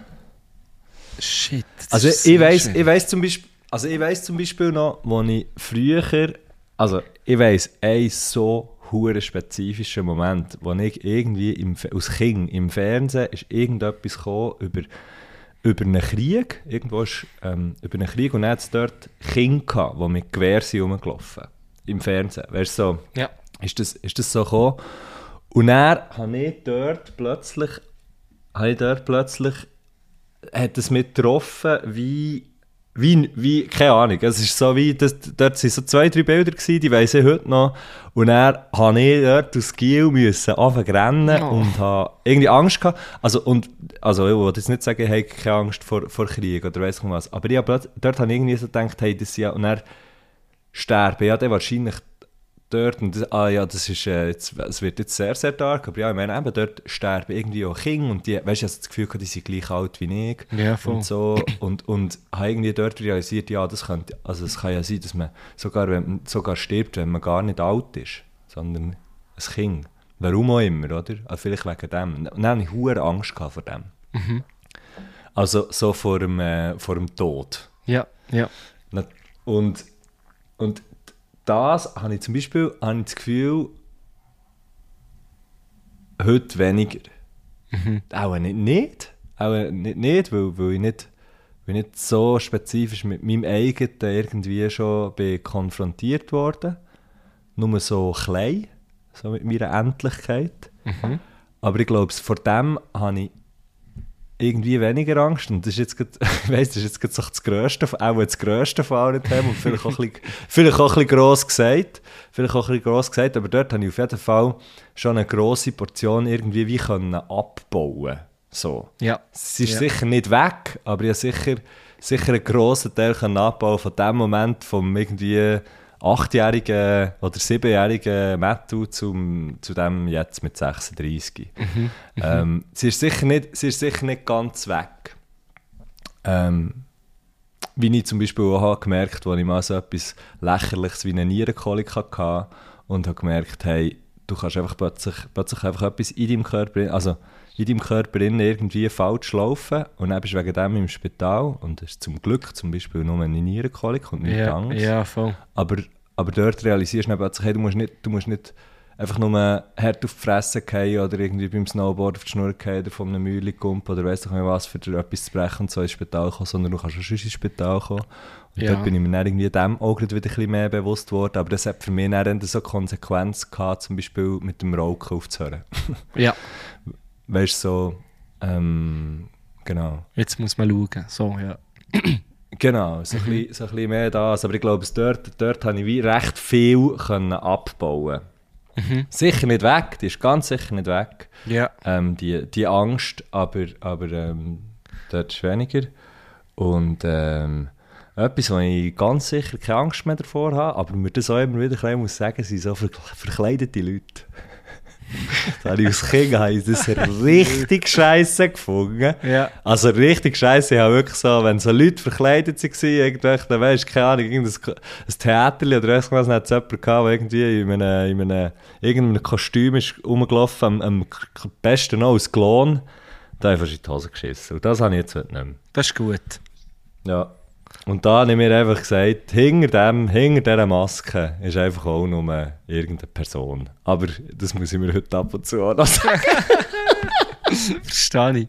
Shit. Also ich weiß, ich weiß zum Beispiel, also ich weiß zum Beispiel noch, wo ich früher, also ich weiß, ein so hure spezifischer Moment, wo ich irgendwie im, aus Kind im Fernsehen ist irgendetwas gekommen über über einen Krieg, irgendwo ist, ähm, über einen Krieg und dann hat es dort Kinder gehabt, die mit Gewehr sind rumgelaufen im Fernsehen. Weißt du, so, ja. ist, das, ist das so gekommen? Und dann habe ich dort plötzlich, habe ich dort plötzlich, hat es mit getroffen, wie, wie, wie, keine Ahnung, es ist so wie, das, dort sind so zwei, drei Bilder gewesen, die weiss ich heute noch. Und dann habe ich dort aus Giel müssen anfangen rennen Oh. und habe irgendwie Angst gehabt. Also, und, also ich will jetzt nicht sagen, ich habe keine Angst vor, vor Krieg oder weiss ich was. Aber ich habe plötzlich- dort habe ich irgendwie so gedacht, hey, das ja, und dann sterben ja dann wahrscheinlich dort, und das, ah ja, das ist, äh, jetzt, es wird jetzt sehr, sehr dark, aber ja, ich meine eben, dort sterben irgendwie auch Kinder und die, weißt du, ich habe das Gefühl, gehabt, die sind gleich alt wie ich Ja, voll. und so und, und habe irgendwie dort realisiert, ja, das könnte, also es kann ja sein, dass man sogar, wenn man sogar stirbt, wenn man gar nicht alt ist, sondern ein Kind. Warum auch immer, oder? Also vielleicht wegen dem. Und dann hatte ich hohe Angst vor dem. Also so vor dem, äh, vor dem Tod. Ja, ja. Und, und das habe ich zum Beispiel habe ich das Gefühl, heute weniger. Auch nicht, nicht. Auch nicht, nicht weil, weil, ich nicht weil ich nicht so spezifisch mit meinem eigenen irgendwie schon bin konfrontiert worden. Nur so klein, so mit meiner Endlichkeit. Aber ich glaube, vor dem habe ich irgendwie weniger Angst. Und das ist jetzt grad, ich weiss, das ist jetzt grad so das Grösste, auch das Grösste von allen Themen und vielleicht auch ein bisschen, vielleicht auch ein bisschen gross gesagt. Vielleicht auch ein bisschen gross gesagt, aber dort habe ich auf jeden Fall schon eine grosse Portion irgendwie wie können abbauen so. Ja. Es ist Ja. sicher nicht weg, aber ich habe sicher, sicher einen grossen Teil abbauen von dem Moment vom irgendwie achtjährigen oder siebenjährigen Matthew zum, zu dem jetzt mit 36. Ähm, sie, ist sicher nicht, sie ist sicher nicht ganz weg. Ähm, wie ich zum Beispiel auch habe gemerkt als ich mal so etwas Lächerliches wie eine Nierenkolik hatte und habe gemerkt, hey, du kannst einfach plötzlich, plötzlich einfach etwas in deinem Körper, also in deinem Körper innen irgendwie falsch laufen und dann bist du wegen dem im Spital und das ist zum Glück zum Beispiel nur eine Nierenkolik und nichts Ja, anderes. ja, voll. Aber, aber dort realisierst du plötzlich, hey, du musst nicht, du musst nicht einfach nur hart auf die Fresse fallen oder irgendwie beim Snowboard auf die Schnur fallen oder von einem Mühle kumpen oder weiss doch nicht was, für etwas zu brechen und so ins Spital kommen, sondern du kannst auch sonst ins Spital kommen. Und Ja. dort bin ich mir dann irgendwie dem auch wieder ein bisschen mehr bewusst geworden, aber das hat für mich dann so Konsequenz gehabt, zum Beispiel mit dem Rauchen aufzuhören. Ja, weißt du, so, ähm, genau. jetzt muss man schauen. So, ja. Genau, so, ein bisschen, so ein bisschen mehr das. Aber ich glaube, dort, dort habe ich wie recht viel können abbauen Sicher nicht weg, die ist ganz sicher nicht weg, Ja. ähm, die, die Angst, aber, aber ähm, dort ist weniger. Und ähm, etwas, wo ich ganz sicher keine Angst mehr davor habe, aber mir das auch immer wieder muss sagen, sind so verkle- verkleidete Leute. Da habe ich als Kind habe ich das richtig scheiße gefunden. Ja. Also richtig scheiße, ich habe wirklich so, wenn so Leute verkleidet waren, irgendwelche, dann weisst du, keine Ahnung, irgendein ein Theater oder weiss was, dann hat es jemanden gehabt, der irgendwie in einem, in einem, irgendeinem Kostüm ist rumgelaufen, am, am besten noch aus Klon, da habe ich fast in die Hose geschissen. Und das habe ich jetzt nicht mehr. Das ist gut. Ja. Und da habe ich mir einfach gesagt, hinter, dem, hinter dieser Maske ist einfach auch nur irgendeine Person. Aber das muss ich mir heute ab und zu auch noch sagen. Verstehe ich.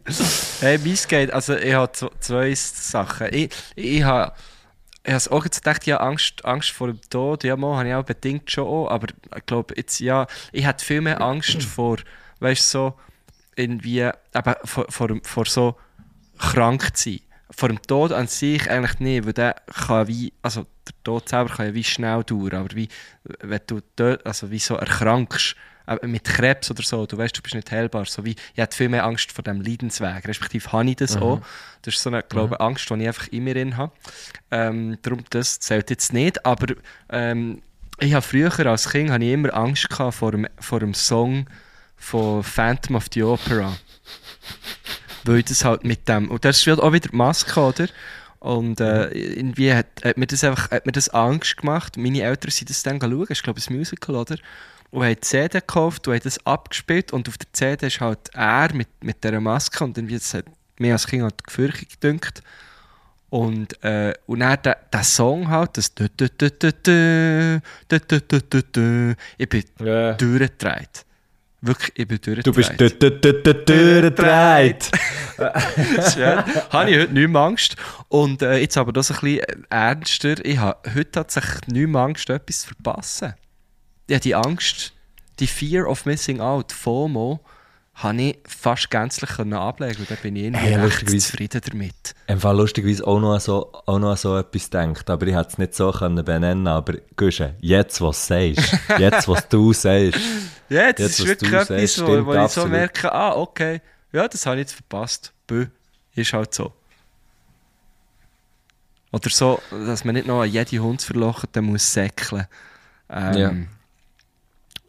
Hey, meins geht, also ich habe zwei Sachen. Ich, ich habe ich habe auch jetzt gedacht, ja, Angst, Angst vor dem Tod, ja, mal habe ich auch bedingt schon auch, aber ich glaube, jetzt, ja, ich hatte viel mehr Angst vor, weißt du, so, irgendwie, eben, vor, vor, vor so krank zu sein. Vor dem Tod an sich eigentlich nicht, weil der kann wie, also der Tod selber kann ja wie schnell dauern, aber wie, wenn du dort, also wie so erkrankst, äh, mit Krebs oder so, du weißt, du bist nicht heilbar, so wie, ich hatte viel mehr Angst vor dem Leidensweg, respektive habe ich das auch. Das ist so eine, glaube ich, Angst, die ich einfach in mir drin habe. Ähm, darum, das zählt jetzt nicht, aber ähm, ich habe früher als Kind habe ich immer Angst gehabt vor dem, vor dem Song von Phantom of the Opera weil das halt mit dem, und das spielt auch wieder die Maske, oder? Und äh, irgendwie hat, hat, mir das einfach hat mir das Angst gemacht. Meine Eltern sind das dann schauen, ich glaube, ein Musical, oder? Und haben die CD gekauft und haben das abgespielt. Und auf der CD ist halt er mit, mit dieser Maske. Und irgendwie das hat mir als Kind halt gefürchtet gedünkt. Und, äh, und dann der, der Song halt, das Ich bin yeah. durchgedreht. Wirklich, ich bin durchgedreht. Du bist durchgedreht. ja, habe ich heute nicht mehr Angst. Und äh, jetzt aber das ein bisschen ernster. Ich habe heute tatsächlich nicht mehr Angst, etwas zu verpassen. Ja, die Angst, die Fear of Missing Out, FOMO, habe ich fast gänzlich können ablegen und da bin ich irgendwie Hey, recht zufrieden damit. Im Fall lustigerweise auch noch, an so, auch noch so etwas denkt, aber ich hätte es nicht so können benennen aber Güsche, jetzt was du sagst, jetzt was du sagst. Ja, das Jetzt, ist wirklich etwas, sagst, wo, stimmt wo ich so merke, ah, okay, ja, das habe ich jetzt verpasst. Bö, ist halt so. Oder so, dass man nicht noch an jede Hundsverlochete muss säckeln. Ähm,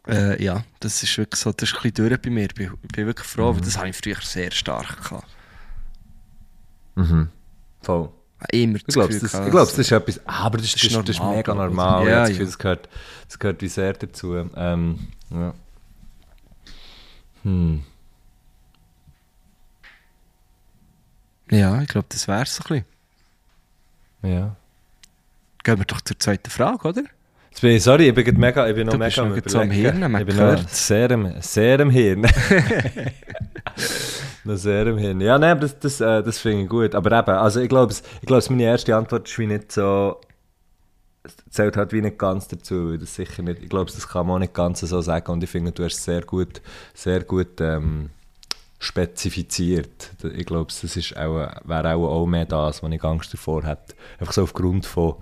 ja. Äh, ja, das ist wirklich so, das ist ein bisschen durch bei mir. Ich bin, bin wirklich froh, Mhm. weil das habe ich früher sehr stark gehabt. Mhm. Voll. Immer Ich glaube, das, ich glaub, das ist etwas, ah, aber das, Das das, ist das, ist normal, mega glaub ich. normal. Ja, Ja, das, ja. Gefühl, das, gehört, das gehört wie sehr dazu. Ähm, ja. Hm. Ja, ich glaube, das wäre es ein bisschen. Ja. Gehen wir doch zur zweiten Frage, oder? Jetzt bin ich, sorry, ich bin, mega, ich bin noch Du mega am Überlegen. Hirn, man Ich bin noch sehr im, sehr im Hirn. noch sehr im Hirn. Ja, nein, das, das, äh, das finde ich gut. Aber eben, also ich glaube, ich glaube, meine erste Antwort ist wie nicht so, zählt halt wie nicht ganz dazu. Das sicher nicht, ich glaube, das kann man auch nicht ganz so sagen und ich finde, du hast sehr gut, sehr gut ähm, spezifiziert. Ich glaube, das ist auch, wäre auch, auch mehr das, was ich Angst davor hätte. Einfach so aufgrund von,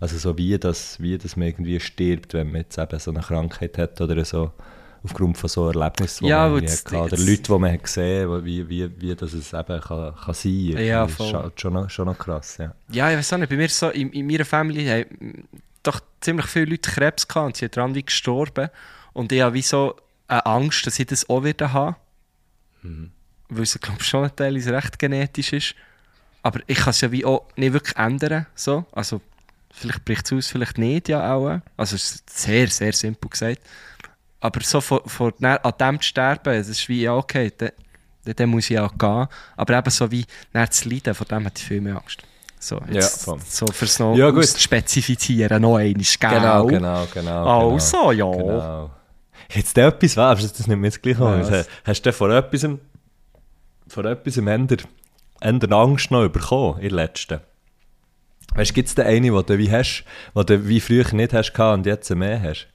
also so wie das, wie das man irgendwie stirbt, wenn man jetzt eben so eine Krankheit hat oder so, aufgrund von so Erlebnissen, die Ja, man hatte, oder Leute, die man hat gesehen hat, wie, wie, wie das es eben kann, kann sein kann. Ja, das ist voll. schon, noch, schon noch krass, ja. Ja, ich weiß auch nicht, bei mir so, in, in meiner Familie haben doch ziemlich viele Leute Krebs gehabt und sie sind dran wie gestorben. Und ich habe wie so eine Angst, dass ich das auch wieder habe. Weil es, glaube ich, schon teilweise recht genetisch ist. Aber ich kann es ja wie auch nicht wirklich ändern. So. Also, vielleicht bricht es aus, vielleicht nicht, ja auch. Also, es ist sehr, sehr simpel gesagt. Aber so vor, vor, an dem zu sterben, das ist wie, ja, okay, dann, dann, muss ich ja gehen. Aber eben so wie, dann zu leiden, vor dem hatte ich viel mehr Angst. So, jetzt, voll. so fürs noch Ja, gut. spezifizieren, noch einmal, gell? Genau, genau, genau. Also, ja. Genau. Jetzt etwas, was, aber das nimmt mir jetzt gleich an. Was? Hast, hast du vor etwas, vor etwas Ende, Ende Angst noch bekommen, in der letzten? Weißt du, gibt es da eine, die du wie hast, die du wie früher nicht hast und jetzt mehr hast?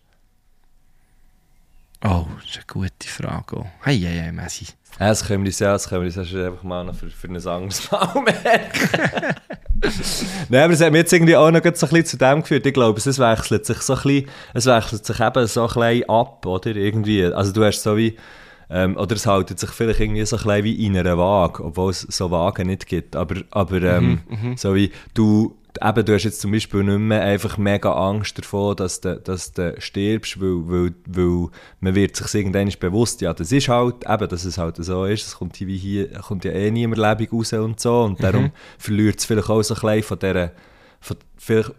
Oh, das ist eine gute Frage. auch. Hey, hey, hey, Messi. Ja, das können wir uns ja, das können wir uns erst einfach mal noch für, für ein anderes Mal merken. Nein, aber es hat mir jetzt irgendwie auch noch so ein bisschen zu dem geführt. Ich glaube, es wechselt sich so ein bisschen, es wechselt sich eben so ein bisschen ab, oder? Irgendwie. Also du hast so wie, ähm, oder es haltet sich vielleicht irgendwie so ein bisschen wie in einer Waage, obwohl es so Wagen nicht gibt. Aber, aber ähm, so wie du, eben, du hast jetzt zum Beispiel nicht mehr einfach mega Angst davor, dass du, dass du stirbst, weil, weil, weil man wird sich irgendwann bewusst, ja, das ist halt, eben, dass es halt so ist, es kommt, wie hier, kommt ja eh niemand lebendig raus und so, und darum verliert es vielleicht auch so ein bisschen von dieser, von, vielleicht,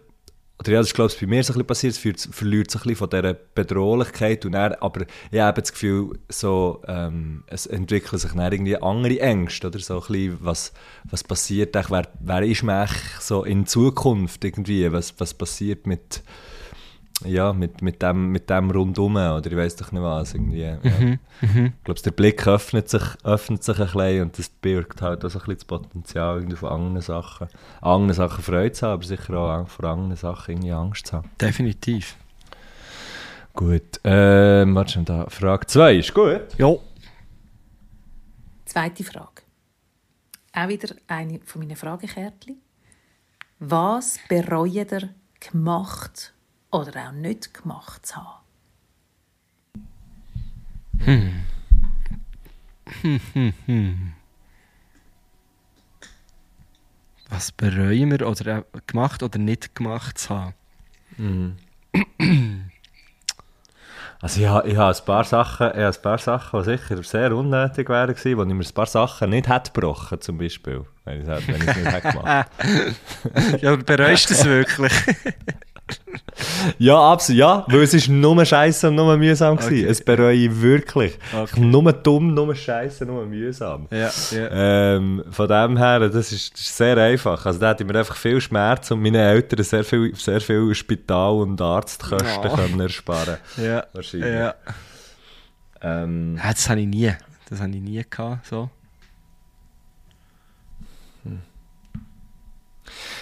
oder ja, das ist glaube ich bei mir so ein bisschen passiert, es verliert sich ein bisschen von dieser Bedrohlichkeit. Und dann, aber ich habe das Gefühl, so, ähm, es entwickeln sich dann irgendwie andere Ängste, oder? So ein bisschen, was, was passiert, wer, wer ist eigentlich so in Zukunft irgendwie, was, was passiert mit, ja, mit, mit, dem, mit dem rundum, oder ich weiß doch nicht was, irgendwie, ja. Ich glaube, der Blick öffnet sich, öffnet sich ein bisschen und das birgt halt auch so ein bisschen das Potenzial irgendwie von anderen Sachen. An anderen Sachen Freude zu haben, aber sicher auch vor anderen Sachen irgendwie Angst zu haben. Definitiv. Gut, ähm, warte schon, da, Frage 2 ist gut. Ja. Zweite Frage. Auch wieder eine von meinen Fragekärtchen. Was bereut ihr gemacht oder auch nicht gemacht zu haben? Was bereuen wir oder gemacht oder nicht gemacht zu haben? Also ich habe, ich habe ein paar Sachen, ich habe ein paar Sachen, die sicher sehr unnötig wären gewesen, wo ich mir ein paar Sachen nicht hätte gebrochen, zum Beispiel, wenn ich es, wenn ich es nicht hätte gemacht. Ja, aber bereust du es wirklich? Ja, absolut, ja, weil es ist nur scheiße und nur mühsam gewesen. Okay. Es bereue ich wirklich. Okay. Nur dumm, nur scheiße, nur mühsam. ja, ja. Ähm, von dem her, das ist, das ist sehr einfach. Also da hätte ich mir einfach viel Schmerz und meinen Eltern sehr viel, sehr viel Spital- und Arztkosten Oh. können ersparen ja. Wahrscheinlich. Ja. ähm, Ja, das habe ich nie. Das habe ich nie gehabt. So.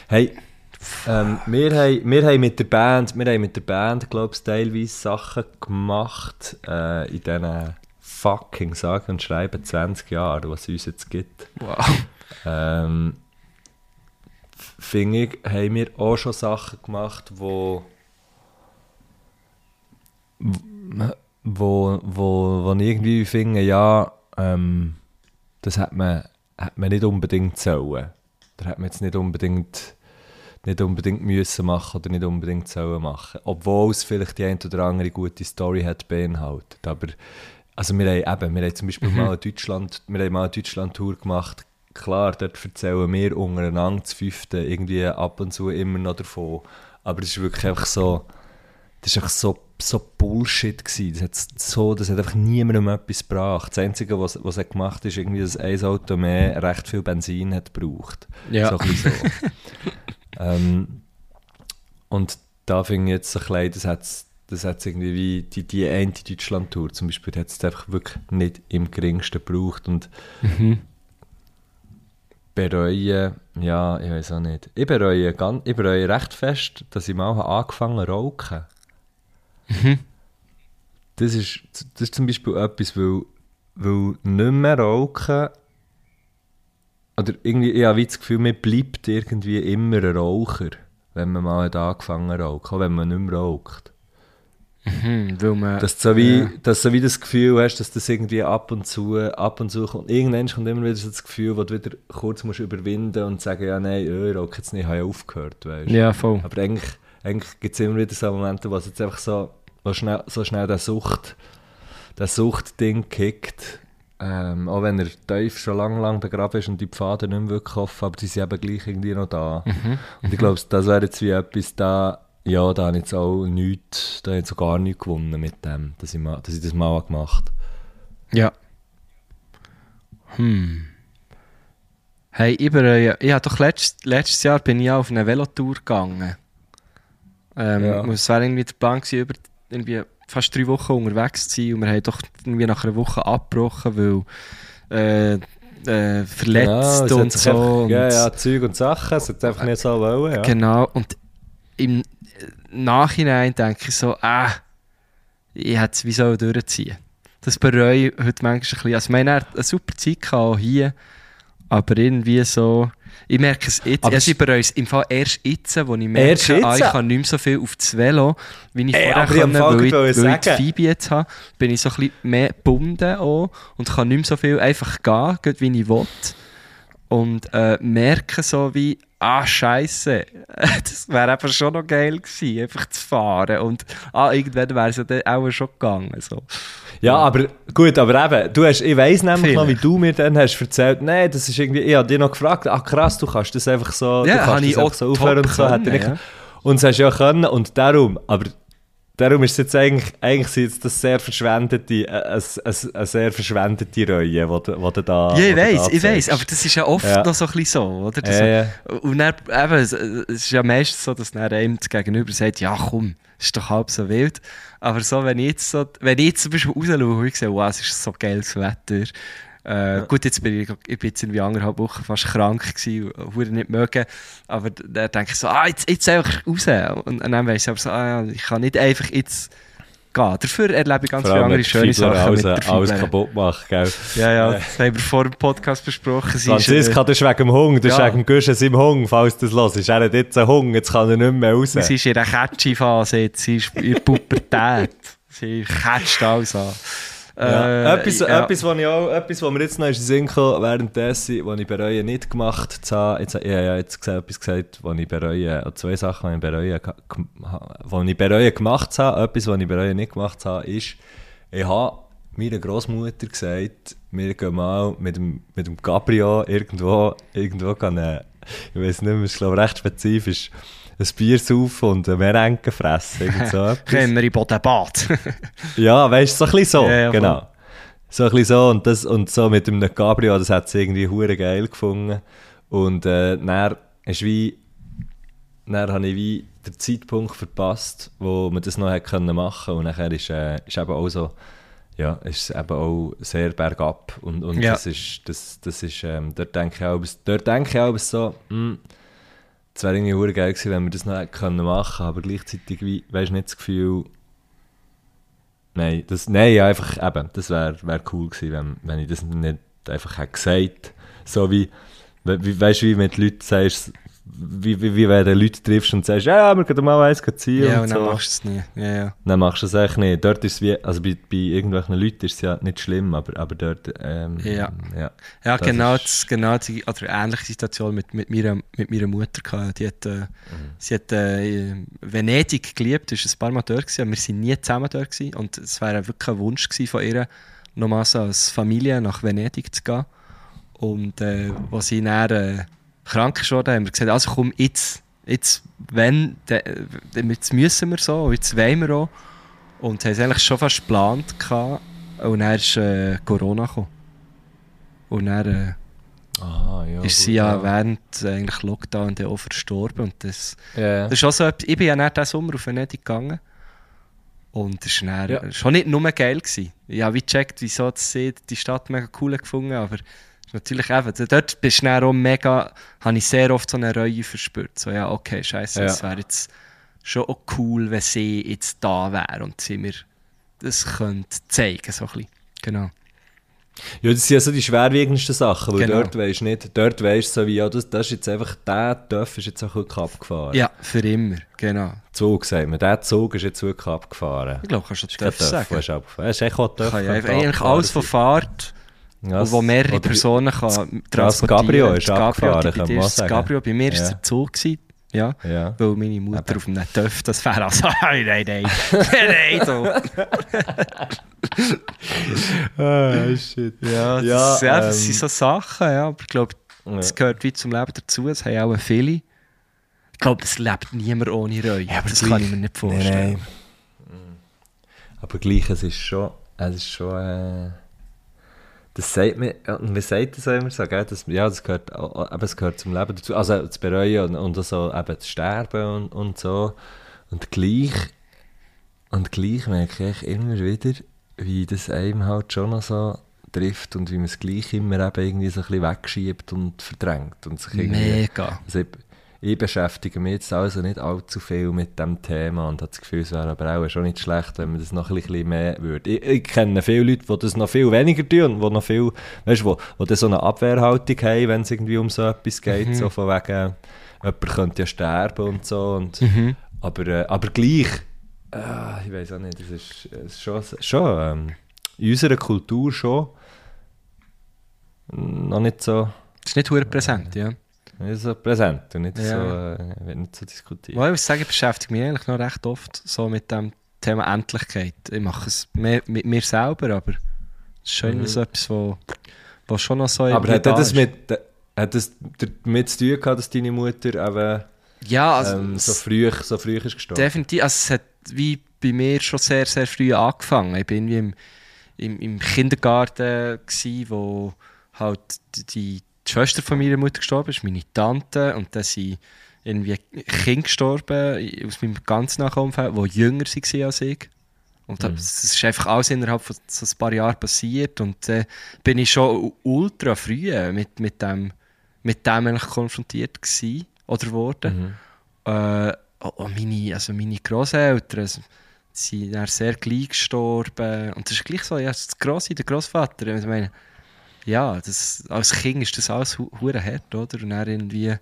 Hey, ähm, wir, haben, wir haben mit der Band, wir haben mit der Band, glaube ich, teilweise Sachen gemacht äh, in diesen fucking sagen und schreiben 20 Jahren, was es uns jetzt gibt. Wow. Ähm, finde ich, haben wir auch schon Sachen gemacht, wo wo, wo, wo ich irgendwie finde, ja, ähm, das hat man, hat man nicht unbedingt sollen. Da hat man jetzt nicht unbedingt, nicht unbedingt müssen machen oder nicht unbedingt sollen machen. Obwohl es vielleicht die eine oder andere gute Story hat beinhaltet. Aber also wir haben, eben, wir haben zum Beispiel mal eine Deutschland, wir haben mal eine Deutschland-Tour gemacht. Klar, dort erzählen wir untereinander das Fünfte irgendwie ab und zu immer noch davon. Aber es ist wirklich einfach so, das ist einfach so so Bullshit gewesen. Das hat, so, das hat einfach niemandem etwas gebracht. Das Einzige, was, was er gemacht hat, ist irgendwie, dass ein Auto mehr recht viel Benzin hat gebraucht. Ja. So ein so. ähm, und da finde ich jetzt ein bisschen, das hat das hat irgendwie wie die, die eine Deutschland-Tour zum Beispiel, hat es einfach wirklich nicht im geringsten gebraucht und Mhm. bereue, ja, ich weiß auch nicht. Ich bereue, ganz, ich bereue recht fest, dass ich mal angefangen habe rauchen. Das, ist, das ist zum Beispiel etwas, weil, weil nicht mehr rauchen, oder irgendwie, ich habe das Gefühl, man bleibt irgendwie immer ein Raucher, wenn man mal hat angefangen hat zu rauchen, auch wenn man nicht mehr raucht. Hm, weil man, Dass du so wie, Ja. dass du so wie das Gefühl hast, dass das irgendwie ab und zu, ab und zu kommt. Irgendwann kommt immer wieder so das Gefühl, wo du wieder kurz musst überwinden und sagen, ja nein, äh, ich rauche jetzt nicht, ich habe aufgehört, weißt ja, voll. Aber eigentlich, eigentlich gibt es immer wieder so Momente, wo es jetzt einfach so, wo schnell, so schnell der Sucht, der Suchtding kickt. Ähm, auch wenn er tief schon lang, lang begraben ist und die Pfade nicht mehr wirklich offen, aber die sind eben gleich irgendwie noch da. Und ich glaube, das wäre jetzt wie etwas da, ja, da habe ich jetzt auch nichts, da habe ich jetzt auch gar nichts gewonnen mit dem, dass ich, mal, dass ich das mal gemacht habe. Ja. Hm. Hey, ich bereue, ich habe doch letzt, letztes Jahr bin ich auf eine Velotour gegangen. Ähm, Ja. Es war irgendwie der Plan gewesen, über irgendwie fast drei Wochen unterwegs sein und wir haben doch irgendwie nach einer Woche abgebrochen, weil äh, äh, verletzt hat und so. einfach- und ja, ja, Zeug und Sachen, es hat einfach nicht so wollen, ja. Genau, und im Nachhinein denke ich so, ah, ich hätte es wie so durchziehen. Das bereue ich heute manchmal ein bisschen. Also, ich meine, er hat eine super Zeit gehabt, auch hier, aber irgendwie so, ich merke es jetzt, Aber also ich bereue es im Fall erst jetzt, wo ich merke, ah, ich kann nicht mehr so viel auf das Velo, wie ich Ey, vorher aber ich konnte, weil ich, weil ich die Phoebe jetzt habe, bin ich so ein bisschen mehr gebunden auch und kann nicht mehr so viel einfach gehen, wie ich will. Und äh, merke so wie, ah, Scheiße, das wäre einfach schon noch geil gewesen, einfach zu fahren. Und ah, irgendwann wäre es ja dann auch schon gegangen. So. Ja, aber gut, aber eben, du hast, ich weiss nämlich noch, wie Vielleicht. du mir dann hast erzählt, nein, das ist irgendwie, ich habe dich noch gefragt, ach krass, du kannst das einfach so, Ja, du kannst ich das einfach auch so aufhören und so. können, nicht, ja. Und es hast du ja können und darum, aber darum ist es jetzt eigentlich, eigentlich sind jetzt das sehr verschwendete, äh, eine, eine, eine sehr verschwendete Reue, die du, da Ja, ich weiß, ich weiß, aber das ist ja oft Ja. noch so ein bisschen so, oder? Ja, ja. Und dann, eben, es, ist ja meistens so, dass dann einem Gegenüber sagt, ja komm, ist doch halb so wild. Aber so, wenn ich jetzt, so, wenn ich jetzt zum Beispiel raus schaue und sehe, wow, es ist so geiles Wetter. Äh, Gut, jetzt bin ich, ich bin jetzt irgendwie anderthalb Wochen fast krank gewesen, wurde nicht mögen. Aber dann denke ich so, ah, jetzt, jetzt einfach raus. Und, und dann weiss ich aber so, ah, ja, ich kann nicht einfach jetzt gehen. Dafür erlebe ich ganz viele andere schöne Fiedler Sachen alles, mit der alles kaputt machen, gell? Ja, ja, das haben wir vor dem Podcast besprochen. Sie ist, äh, Franziska, das ist wegen dem Hung, das ist Ja. wegen dem Guschen seinem Hung, falls das hörst. Er hat jetzt einen Hung, jetzt kann er nicht mehr raus. Sie ist in der Catchy-Phase jetzt, sie ist in der Pubertät. sie catcht alles an. Ja. Äh, etwas, ja. etwas, was ich auch, etwas, was mir jetzt noch in den Sinn kam, währenddessen, was ich bereue, nicht gemacht zu haben. Jetzt, ich habe ja jetzt gesagt, etwas gesagt, was ich bereue, oder zwei Sachen, die ich bereue, was ich bereue gemacht zu haben. Etwas, was ich bereue nicht gemacht zu haben, ist, ich habe meiner Großmutter gesagt, wir gehen mal mit dem, mit dem Cabrio irgendwo, irgendwo gehen, äh, ich weiß nicht mehr, es ist glaube ich recht spezifisch, ein Bier saufen und eine Merenke fressen. So. Können wir in Bodenbad. Ja, weißt du, so ein bisschen so. Ja, ja, genau. So ein bisschen so und, das, und so mit dem Cabrio, das hat sie irgendwie hure geil gefunden. Und äh, dann ist wie, dann habe ich wie den Zeitpunkt verpasst, wo man das noch hätte können machen und nachher ist, äh, ist eben auch so, ja, ist es eben auch sehr bergab und, und Ja. das ist, das, das ist, ähm, dort denke ich auch, dort denke ich auch so, hm, es wäre irgendwie hure geil gewesen, wenn wir das noch hätte können aber gleichzeitig wie, weißt du nicht das Gefühl, Nein, das, nein, einfach eben, das wäre wär cool gewesen, wenn, wenn ich das nicht einfach hätte gesagt. So wie, we- wie weißt du, wie mit Leuten sagst, wie, wie, wie wenn du Leute triffst und sagst, ja, wir können mal eins ziehen Ja, und, und dann so. machst du es nie. Ja, ja. Dann machst du es echt nicht. Dort ist es wie, also bei, bei irgendwelchen Leuten ist es ja nicht schlimm, aber, aber dort, ähm, Ja. ja. Ja, Das genau, das, genau die oder ähnliche Situation mit, mit, meiner, mit meiner Mutter. Gehabt. Die hat, äh, Sie hat äh, Venedig geliebt, ist ein paar Mal dort gewesen, aber wir sind nie zusammen dort gewesen. Und es wäre wirklich ein Wunsch gewesen von ihr, nochmal so als Familie nach Venedig zu gehen. Und äh, als sie dann äh, krank ist worden, haben wir gesagt, also komm, jetzt, jetzt wenn, de, de, jetzt müssen wir so, jetzt wollen wir auch. Und haben es eigentlich schon fast geplant gehabt. Und dann ist äh, Corona gekommen. Und dann äh, Ah, ja. ist gut, sie ja, während äh, eigentlich Lockdown dann auch verstorben. Und das, Ja. das ist auch so ich bin ja nicht diesen Sommer auf Venedig gegangen. Und das war Ja. schon nicht nur geil. Gewesen. Ich habe wie gecheckt, wieso sie die Stadt mega cool gefunden aber es ist natürlich eben, dort bist du dann auch mega, habe ich sehr oft so eine Reue verspürt. So, ja, okay, scheiße, Ja. es wäre jetzt schon auch cool, wenn sie jetzt da wäre und sie mir das könnte zeigen, so ein bisschen. Genau. Ja, das sind ja so die schwerwiegendsten Sachen, weil Genau. dort weisst du nicht, dort weisst du so wie, ja, das, das ist jetzt einfach, der Töff ist jetzt auch wirklich abgefahren. Ja, für immer, genau. Zug, sagt man, der Zug ist jetzt wirklich abgefahren. Ich glaube, kannst du Das das Töff, sagen. ist abgefahren. Es ist echt auch Töff. kann ja eigentlich alles von. Fahrt Ja, wo mehrere Personen kann Das Cabrio ist Das Cabrio, abgefahren, kann ist das. Cabrio, bei mir war es Ja. der Zug. Gewesen, ja, Ja. weil meine Mutter auf einem Töff, das wäre also, nein, nein, nein, nein, so. Ah, shit. Ja, das, Ja, ja, das ähm, sind so Sachen, ja, aber ich glaube, das Ja. gehört wie zum Leben dazu, das haben auch viele. Ich glaube, es lebt niemand ohne Reue, aber das gleich- kann ich mir nicht vorstellen. Nein, nein. Aber gleich, es ist schon, es ist schon, äh, das sagt und wie sagt das immer so, gell? Das, ja, das gehört, eben, es gehört zum Leben dazu, also zu bereuen und, und so, eben zu sterben und, und so. Und gleich, und gleich merke ich immer wieder, wie das einem halt schon noch so trifft und wie man es gleich immer eben irgendwie so ein bisschen wegschiebt und verdrängt und sich irgendwie... Mega. Also ich, beschäftige mich jetzt also nicht allzu viel mit dem Thema und habe das Gefühl, es wäre aber auch schon nicht schlecht, wenn man das noch ein bisschen mehr würde. Ich, ich kenne viele Leute, die das noch viel weniger tun und die noch viel, weißt du, wo, wo so eine Abwehrhaltung haben, wenn es irgendwie um so etwas geht, Mhm. so von wegen, jemand könnte ja sterben und so. Und, Mhm. aber, äh, aber gleich, äh, ich weiß auch nicht, das ist, es ist schon, schon ähm, in unserer Kultur schon noch nicht so, Das ist nicht hure präsent, ja. Nicht so präsent und nicht, Ja. so, äh, wird nicht so diskutiert. Weil ich muss sagen, ich beschäftige mich eigentlich noch recht oft so mit dem Thema Endlichkeit. Ich mache es mehr mit mir selber, aber es ist schon irgendwie so etwas, wo, wo schon noch so Aber hat da das, ist. mit, hat das damit zu tun gehabt, dass deine Mutter eben, Ja, also ähm, so, früh, so früh ist gestorben? definitiv. Also es hat wie bei mir schon sehr, sehr früh angefangen. Ich bin wie im, im, im Kindergarten, gsi, wo halt die, die Schwester von meiner Mutter gestorben ist, meine Tante, und dann sind irgendwie Kinder gestorben aus meinem ganz nahen Umfeld, die jünger waren als ich. Und Mhm. das ist einfach alles innerhalb von so ein paar Jahren passiert. Und dann bin ich schon ultra früh mit, mit dem, mit dem eigentlich konfrontiert gewesen, oder geworden. Mhm. Äh, oh, oh, meine, also meine Großeltern sind sehr gleich gestorben. Und das ist gleich so, ja, das Grossi, der Großvater. Ich meine, ja, das, als Kind ist das alles hu- hure hart, oder? Und dann irgendwie.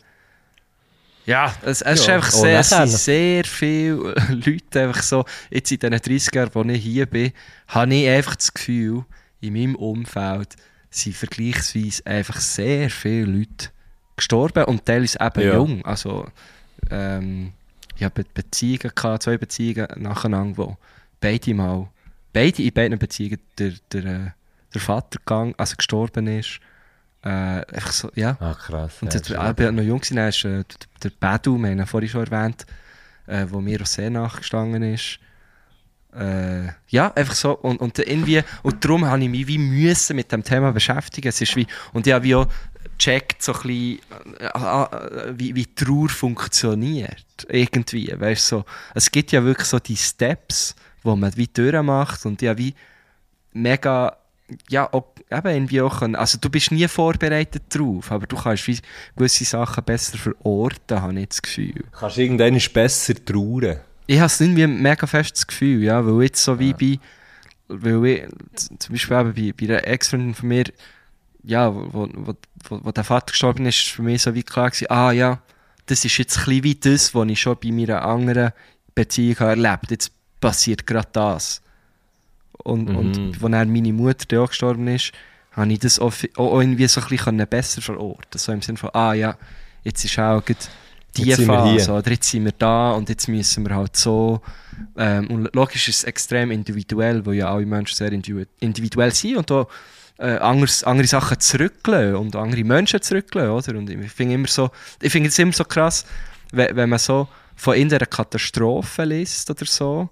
Ja, es, es ist Ja, einfach auch sehr, es sind sehr viele Leute einfach so, jetzt in diesen 30 Jahren, wo ich hier bin, habe ich einfach das Gefühl, in meinem Umfeld sind vergleichsweise einfach sehr viele Leute gestorben und teilweise eben Ja. jung. Also, ähm, ich habe Beziehungen gehabt, zwei Beziehungen nacheinander, wo beide mal, beide in beiden Beziehungen der, der, äh, der Vater gegangen, also gestorben ist. Äh, einfach so, ja. Ah, krass. Und ja, ich bin noch jung, gewesen, ist äh, der Bedu, wir haben ihn vorhin schon erwähnt, äh, wo mir auch sehr nachgestanden ist. Äh, ja, einfach so. Und, und irgendwie, und darum habe ich mich wie müssen mit dem Thema beschäftigen. Es ist wie, und ich habe wie auch gecheckt, so ein bisschen, äh, äh, wie, wie Trauer funktioniert. Irgendwie, weißt so. Es gibt ja wirklich so die Steps, wo man wie durchmacht und ja wie mega ja, auch, eben irgendwie auch können. Also du bist nie vorbereitet drauf, aber du kannst gewisse Sachen besser verorten, habe ich das Gefühl. Kannst du irgendwann besser trauern? Ich habe es irgendwie ein mega festes Gefühl, ja, weil jetzt so wie bei, weil ich, zum Beispiel eben bei, bei einer Ex-Freundin von mir, ja, wo, wo, wo, wo der Vater gestorben ist, ist für mich so wie klar gewesen, ah ja, das ist jetzt ein wie das, was ich schon bei meiner anderen Beziehung habe erlebt Jetzt passiert gerade das. Und, Mhm. und als dann meine Mutter dann auch gestorben ist, habe ich das auch, auch irgendwie so ein bisschen besser verorten So im Sinne von, ah ja, jetzt ist auch die Jetzt Phase, oder jetzt sind wir da und jetzt müssen wir halt so. Ähm, und logisch ist es extrem individuell, weil ja alle Menschen sehr individu individuell sind und auch äh, anders, andere Sachen zurücklassen und andere Menschen zurücklassen, oder? Und ich finde immer so, ich finde es immer so krass, wenn, wenn man so von irgendeiner Katastrophe liest oder so,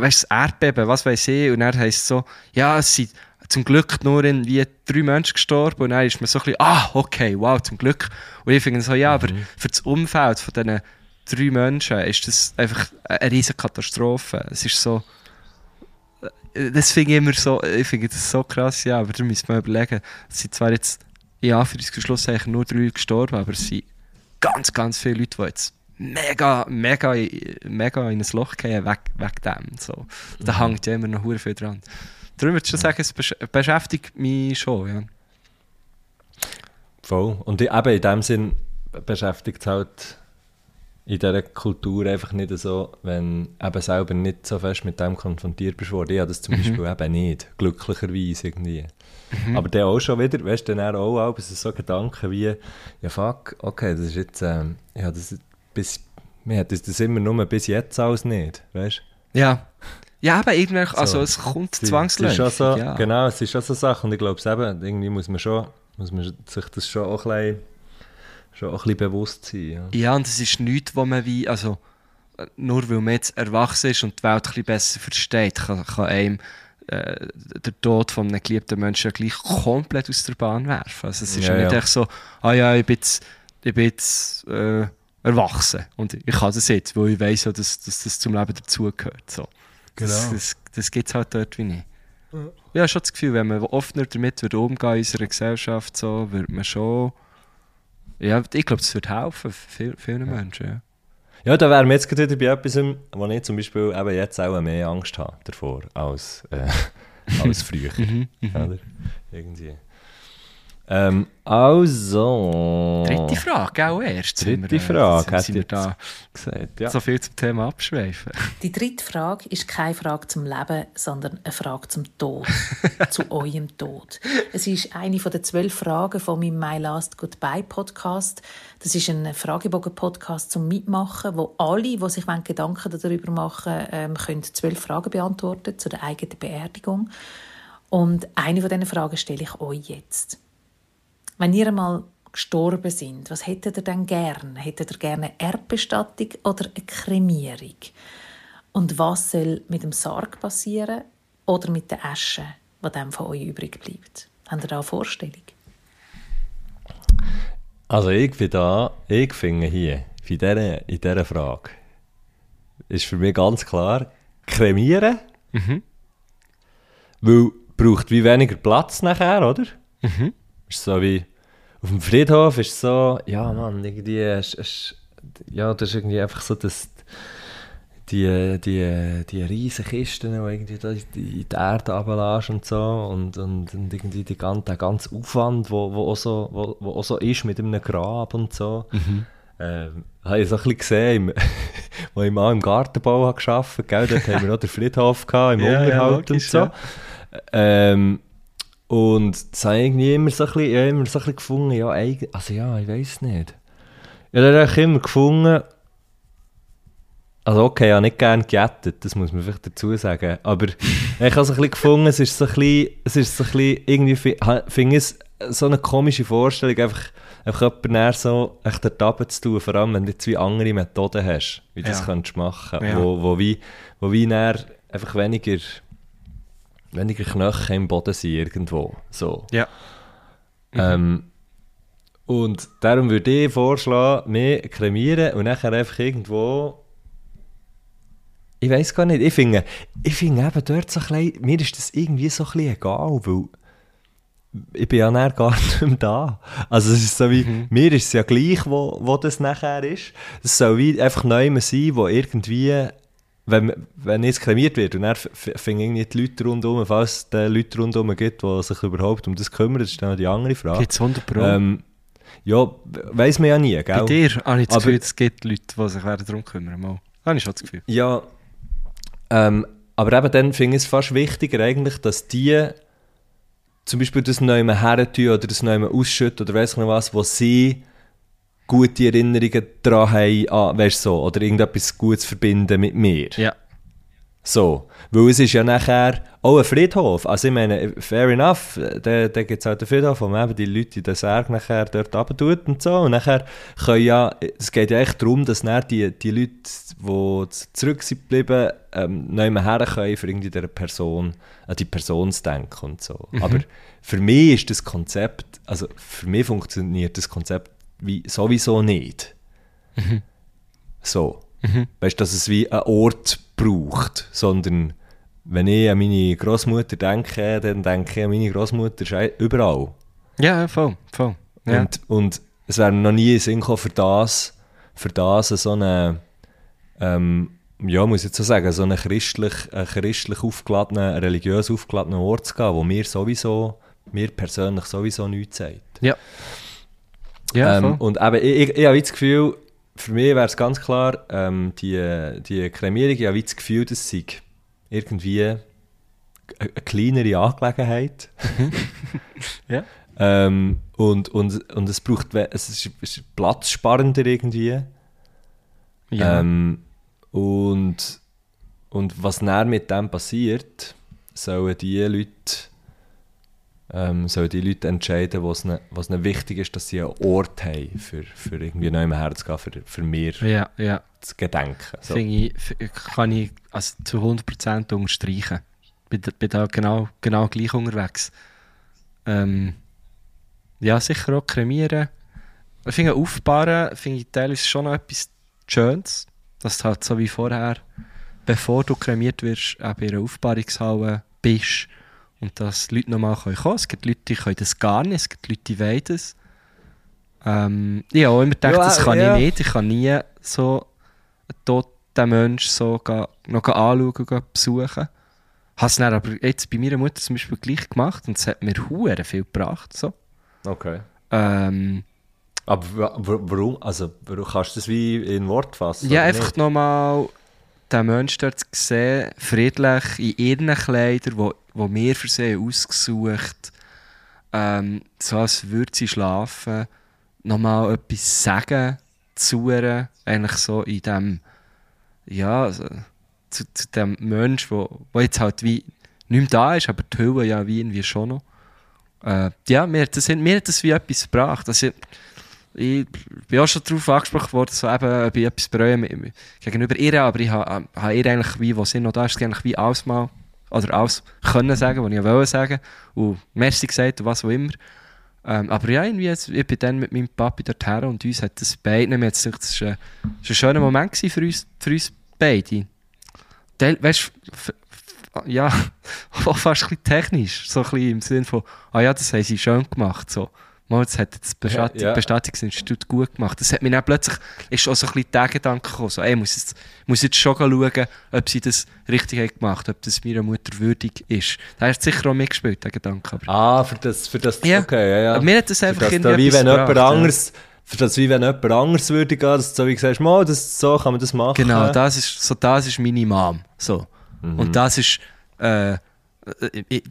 weißt du, das Erdbeben, was weiß ich, und dann heisst es so, ja, es sind zum Glück nur irgendwie drei Menschen gestorben und dann ist man so ein bisschen, ah, okay, wow, zum Glück. Und ich finde so, ja, aber für das Umfeld von diesen drei Menschen ist das einfach eine riesige Katastrophe. Es ist so, äh, das finde ich immer so, ich finde das so krass, ja, aber da müssen wir überlegen, es sind zwar jetzt, ja, für das Schluss eigentlich nur drei gestorben, aber es sind ganz, ganz viele Leute, die jetzt mega, mega, mega in ein Loch gehen weg, weg dem. So. Da hängt ja immer noch viel dran. Darum würde ich schon sagen, es besch beschäftigt mich schon. Ja. Voll. Und eben in dem Sinn beschäftigt es halt in dieser Kultur einfach nicht so, wenn eben selber nicht so fest mit dem konfrontiert bist worden. Ich habe das zum Beispiel eben nicht, glücklicherweise irgendwie. Aber dann auch schon wieder, weißt du, dann auch, auch so Gedanken wie, ja fuck, okay, das ist jetzt, ähm, ja, das bis, mir hat das, immer nur bis jetzt alles nicht, weißt? Ja. Ja, aber irgendwie, also So. es kommt Es ist zwangsläufig. schon so, ja. Genau, es ist schon so eine Sache. Und ich glaube, es eben, irgendwie muss man, schon, muss man sich das schon auch ein bisschen, schon auch ein bisschen bewusst sein. Ja. Ja, und es ist nichts, wo man wie, also nur weil man jetzt erwachsen ist und die Welt ein bisschen besser versteht, kann, kann einem äh, der Tod von einem geliebten Menschen gleich komplett aus der Bahn werfen. Also es ist ja, Ja, nicht echt so, ah ja, ich bin jetzt, ich bin jetzt äh, erwachsen und ich kann das jetzt, weil ich weiss ja, dass, dass das zum Leben dazugehört. So. Das, Genau. das, das gibt es halt dort wie nicht. Ich habe schon das Gefühl, wenn man offener damit würde umgehen in unserer Gesellschaft, so, würde man schon. Ja, ich glaube, das würde helfen, viel, vielen Menschen. Ja. Ja, da wären wir jetzt gerade wieder bei etwas, wo ich zum Beispiel eben jetzt auch mehr Angst habe davor, als, äh, als früher. Mhm, Oder? Irgendwie. Ähm, also... Dritte Frage, auch erst. Dritte sind wir, äh, Frage, Sind, sind da gesagt. Ja. so viel zum Thema abschweifen? Die dritte Frage ist keine Frage zum Leben, sondern eine Frage zum Tod. zu eurem Tod. Es ist eine von den zwölf Fragen von meinem My Last Goodbye Podcast. Das ist ein Fragebogen-Podcast zum Mitmachen, wo alle, die sich Gedanken darüber machen ähm, können zwölf Fragen beantworten zu der eigenen Beerdigung. Und eine von diesen Fragen stelle ich euch jetzt. Wenn ihr einmal gestorben sind, was hättet ihr denn gern? Hättet ihr gerne eine Erdbestattung oder eine Kremierung? Und was soll mit dem Sarg passieren oder mit der Asche, die dann von euch übrig bleibt? Habt ihr da eine Vorstellung? Also ich bin da, ich finde hier, in dieser, in dieser Frage, ist für mich ganz klar, kremieren, weil braucht wie weniger Platz nachher, oder? Ist so wie, auf dem Friedhof ist so, ja Mann, irgendwie, ist, ist, ja, das ist irgendwie einfach so, dass die, die, die riesen Kisten, die irgendwie da in die Erde runterlässt und so und, und, und irgendwie die ganze, der ganze Aufwand, wo, wo, auch so, wo, wo auch so ist mit einem Grab und so. Ähm, habe ich so ein bisschen gesehen, wo ich mal im Gartenbau gearbeitet habe, dort haben wir noch den Friedhof gehabt, im Ja, ja, Unterhalt logisch, und so. ja. Ähm, und das habe ich irgendwie immer so ein bisschen, ja, immer so ein bisschen gefunden, ja, eigentlich, also ja, ich weiß nicht. Ja, da habe ich immer gefunden, also okay, ich habe nicht gerne gejettet, das muss man vielleicht dazu sagen, aber ich habe so ein bisschen gefunden, es ist so ein bisschen, es ist so ein bisschen, irgendwie finde ich es so eine komische Vorstellung, einfach, einfach jemanden näher so echt runter zu tun, vor allem wenn du jetzt wie andere Methoden hast, wie du das Ja. könntest machen, Ja. wo, wo wie, wo wie einfach weniger, weniger Knochen im Boden sind irgendwo, so. Ja. Ähm, und darum würde ich vorschlagen, mehr kremieren und nachher einfach irgendwo. Ich weiß gar nicht, ich finde, ich finde eben dort so ein bisschen, mir ist das irgendwie so ein bisschen egal, weil ich bin ja nachher gar nicht mehr da. Also es ist so wie, mir ist es ja gleich, wo, wo das nachher ist. Es soll wie einfach neu sein, wo irgendwie, wenn, wenn jetzt kremiert wird und dann f- f- finden irgendwie die Leute rundherum, falls es die Leute rundherum gibt, die sich überhaupt um das kümmern, das ist dann die andere Frage. Gibt es 100 Pro? Ähm, Ja, weiss man ja nie, gell? Bei dir habe ich das Gefühl, es gibt Leute, die sich darum kümmern. Mal. Habe ich schon das Gefühl. Ja, ähm, aber eben dann finde ich es fast wichtiger eigentlich, dass die zum Beispiel das neu her tun oder das neu ausschütten oder weiss ich noch was, wo sie gute Erinnerungen daran haben, an, weißt du so, oder irgendetwas Gutes verbinden mit mir. Ja. So, weil es ist ja nachher auch ein Friedhof. Also ich meine, fair enough, da, da gibt es halt einen Friedhof, wo man eben die Leute in den Särg nachher dort runter tut und so. Und nachher können ja, es geht ja echt darum, dass dann die, die Leute, die zurück sind geblieben, ähm, nicht mehr her können, für irgendwie dieser Person, an die Person zu denken und so. Aber für mich ist das Konzept, also für mich funktioniert das Konzept wie sowieso nicht. So. Weißt du, dass es wie einen Ort braucht, sondern wenn ich an meine Großmutter denke, dann denke ich an meine Großmutter überall. Ja, voll. voll. Ja. Und, und es wäre noch nie Sinn gekommen, für das, für das so eine, ähm, ja, muss ich jetzt so sagen, so einen christlich, einen christlich aufgeladenen, religiös aufgeladenen Ort zu gehen, wo mir sowieso, mir persönlich sowieso nichts sagt. ja. Ja, ähm, und eben, ich, ich, ich habe das Gefühl, für mich wäre es ganz klar, ähm, die, die Kremierung, ich habe das Gefühl, das sei irgendwie eine, eine kleinere Angelegenheit. Ja. Ähm, und, und, und es braucht, es ist, es ist platzsparender irgendwie. ja. Ähm, und, und was dann mit dem passiert, sollen die Leute, ähm, sollen die Leute entscheiden, was ihnen, was ihnen wichtig ist, dass sie einen Ort haben, für, für irgendwie neu herzugehen, für, für mir ja, ja. zu gedenken. So. Ich, kann ich also zu 100% unterstreichen. Bin, da- bin da genau, genau gleich unterwegs. Ähm, ja, sicher auch kremieren. Ich finde, aufbauen finde ich teilweise schon noch etwas Schönes. Dass du halt so wie vorher, bevor du kremiert wirst, auch bei einer Aufbahrungshalle bist und dass Leute nochmal kommen können. Es gibt Leute, die können das gar nicht, es gibt Leute, die wollen das. Ähm, ich habe auch immer gedacht, Ja, das kann ja. ich nicht. Ich kann nie so einen toten Menschen so noch anschauen und besuchen. Habe es dann aber jetzt bei meiner Mutter zum Beispiel gleich gemacht und es hat mir hure viel gebracht. So. Okay. Ähm, Aber wa- wa- warum? Also, warum kannst du das wie in Wort fassen? ja, einfach nochmal den Menschen dort zu sehen, friedlich in ihren Kleidern, wo, wir für sie ausgesucht ähm, so als würde sie schlafen, nochmal etwas sagen zu ihr, eigentlich so in dem, ja, zu, zu dem Mensch, wo, wo jetzt halt wie nicht mehr da ist, aber die Hülle ja wie irgendwie schon noch. Äh, ja, mir das, mir hat das wie etwas gebracht. Also, ich bin auch schon darauf angesprochen worden, so eben, ob ich etwas bereue gegenüber ihr, aber ich habe habe ihr eigentlich, wie, wo sie noch da ist, eigentlich wie alles mal, oder alles können sagen, was ich wollte sagen, und merci gesagt und was auch immer. Ähm, aber ja, irgendwie, jetzt, ich bin dann mit meinem Papi dorthin und uns hat das hat es war ein, ein schöner Moment für uns, für uns beide. Teil, weißt ja, fast ein bisschen technisch, so ein bisschen im Sinne von, ah ja, das haben sie schön gemacht, so. Mal, das hat das Bestattung, Ja, ja. Bestattungsinstitut gut gemacht. Das hat mir dann plötzlich, ist auch so ein bisschen der Gedanke gekommen, so, ey, ich muss jetzt, ich muss jetzt schon schauen, ob sie das richtig haben gemacht ob das meiner Mutter würdig ist. Da hat sicher auch mitgespielt, der Gedanke. Aber Ah, für das, für das, Ja. okay, ja, ja. Aber mir hat das Für einfach das irgendwie da, wie wenn jemand gebracht, ja. anderes, für das wie wenn jemand anderes würde gehen, dass du so wie sagst, mal, das, so kann man das machen. Genau, das ist, so, das ist meine Mom. So. Mhm. Und das ist äh, äh, äh,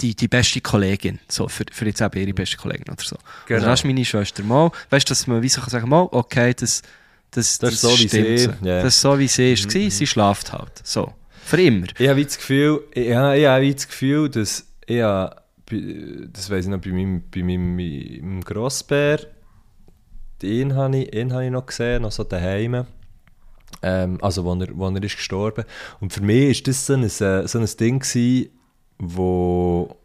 die, die beste Kollegin. So, für, für jetzt eben ihre beste Kollegin oder so. Genau. Oder das ist meine Schwester. Mal, weißt du, dass man wie so kann sagen mal, okay, das, das, Das ist so, wie sie-. Mhm. Das ist so, wie sie ist. gewesen. Sie schlaft halt. So. Für immer. Ich habe das Gefühl, ja, ich habe wie das Gefühl, dass ich habe, das weiß ich noch, bei meinem, bei meinem, meinem Grossbär, den habe ich, ihn habe ich noch gesehen, noch so daheim. Ähm, also, wo er, wo er ist gestorben. Und für mich ist das so ein, äh, so ein Ding gewesen, wo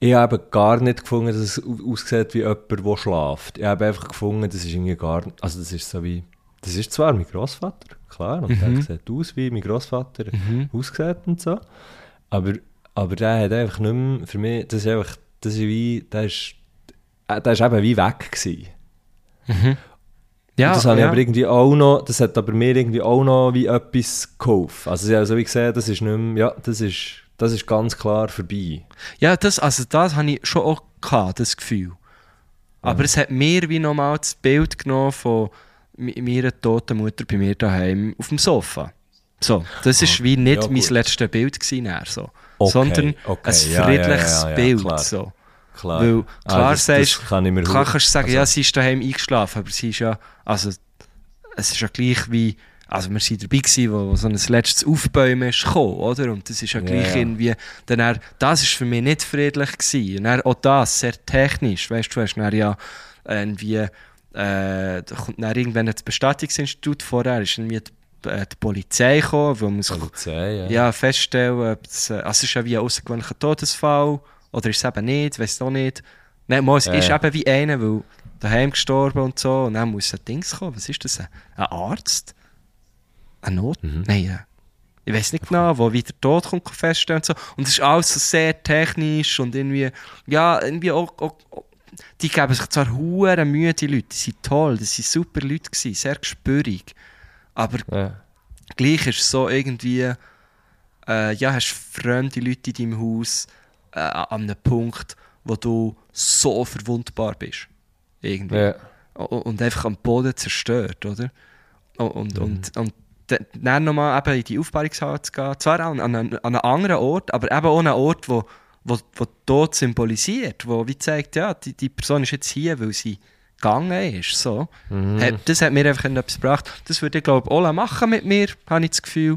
ich habe gar nicht gefunden, dass es au- aussieht wie jemand, der schläft. Ich habe einfach gefunden, das ist irgendwie gar nicht, also das ist so wie, das ist zwar mein Großvater, klar, und der sieht aus wie mein Großvater aussieht und so, aber, aber der hat einfach nicht mehr, für mich, das ist einfach, das ist wie, der ist, äh, der ist eben wie weg gewesen. Ja, Und das habe ich ja. aber irgendwie auch noch, das hat aber mir irgendwie auch noch wie etwas geholfen. Also ich habe so wie gesehen, das ist nicht mehr, ja, das ist, das ist ganz klar vorbei. Ja, das, also das habe ich schon auch gehabt, das Gefühl. Aber es hat mir wie nochmal das Bild genommen von meiner toten Mutter bei mir daheim auf dem Sofa. So, das ist wie nicht ja, mein letztes Bild gewesen, so. Okay, sondern okay, ein friedliches ja, Bild. So. Klar. Weil Ah, klar das- sagst das kann klar kannst du sagen, also- ja, sie ist daheim eingeschlafen, aber sie ist ja, also es ist ja gleich wie, also wir waren dabei gewesen, wo, wo so ein letztes Aufbäumen ist gekommen, oder? Und das ist ja gleich ja. irgendwie, dann er, das ist für mich nicht friedlich gewesen. Und dann auch das, sehr technisch, weißt du, du hast dann ja irgendwie, äh, da kommt dann irgendwann das Bestattungsinstitut vorher, ist irgendwie die, äh, die Polizei gekommen, wo man Polizei, ja. ja, feststellen, ob es, äh, also es ist ja wie ein außergewöhnlicher Todesfall oder ist es eben nicht, weiß noch nicht. Nein, mal, es Ja, ist ja. eben wie einer, weil daheim gestorben und so, und dann muss ein Dings kommen. Was ist das? Ein, Arzt? Ein Not? Mhm. Nein, äh, ich weiß nicht genau, wo wieder Tod kommt feststellen und so. Und es ist alles so sehr technisch und irgendwie, ja, irgendwie auch, auch, auch die geben sich zwar hure Mühe, die Leute, die sind toll, das sind super Leute gewesen, sehr gespürig, aber Ja. gleich ist es so irgendwie, äh, ja, hast fremde Leute in deinem Haus äh, an einem Punkt, wo du so verwundbar bist. Irgendwie. O- Und einfach am Boden zerstört, oder? Und, Mhm. und, und dann nochmal eben in die Aufbauungshalle zu gehen, zwar an, an, an einen anderen Ort, aber eben auch an einen Ort, wo, wo, wo Tod symbolisiert, wo wie zeigt, ja, die, die Person ist jetzt hier, weil sie gegangen ist. So. Mhm. Das hat mir einfach etwas gebracht. Das würde ich, glaube ich, Ola machen mit mir, habe ich das Gefühl.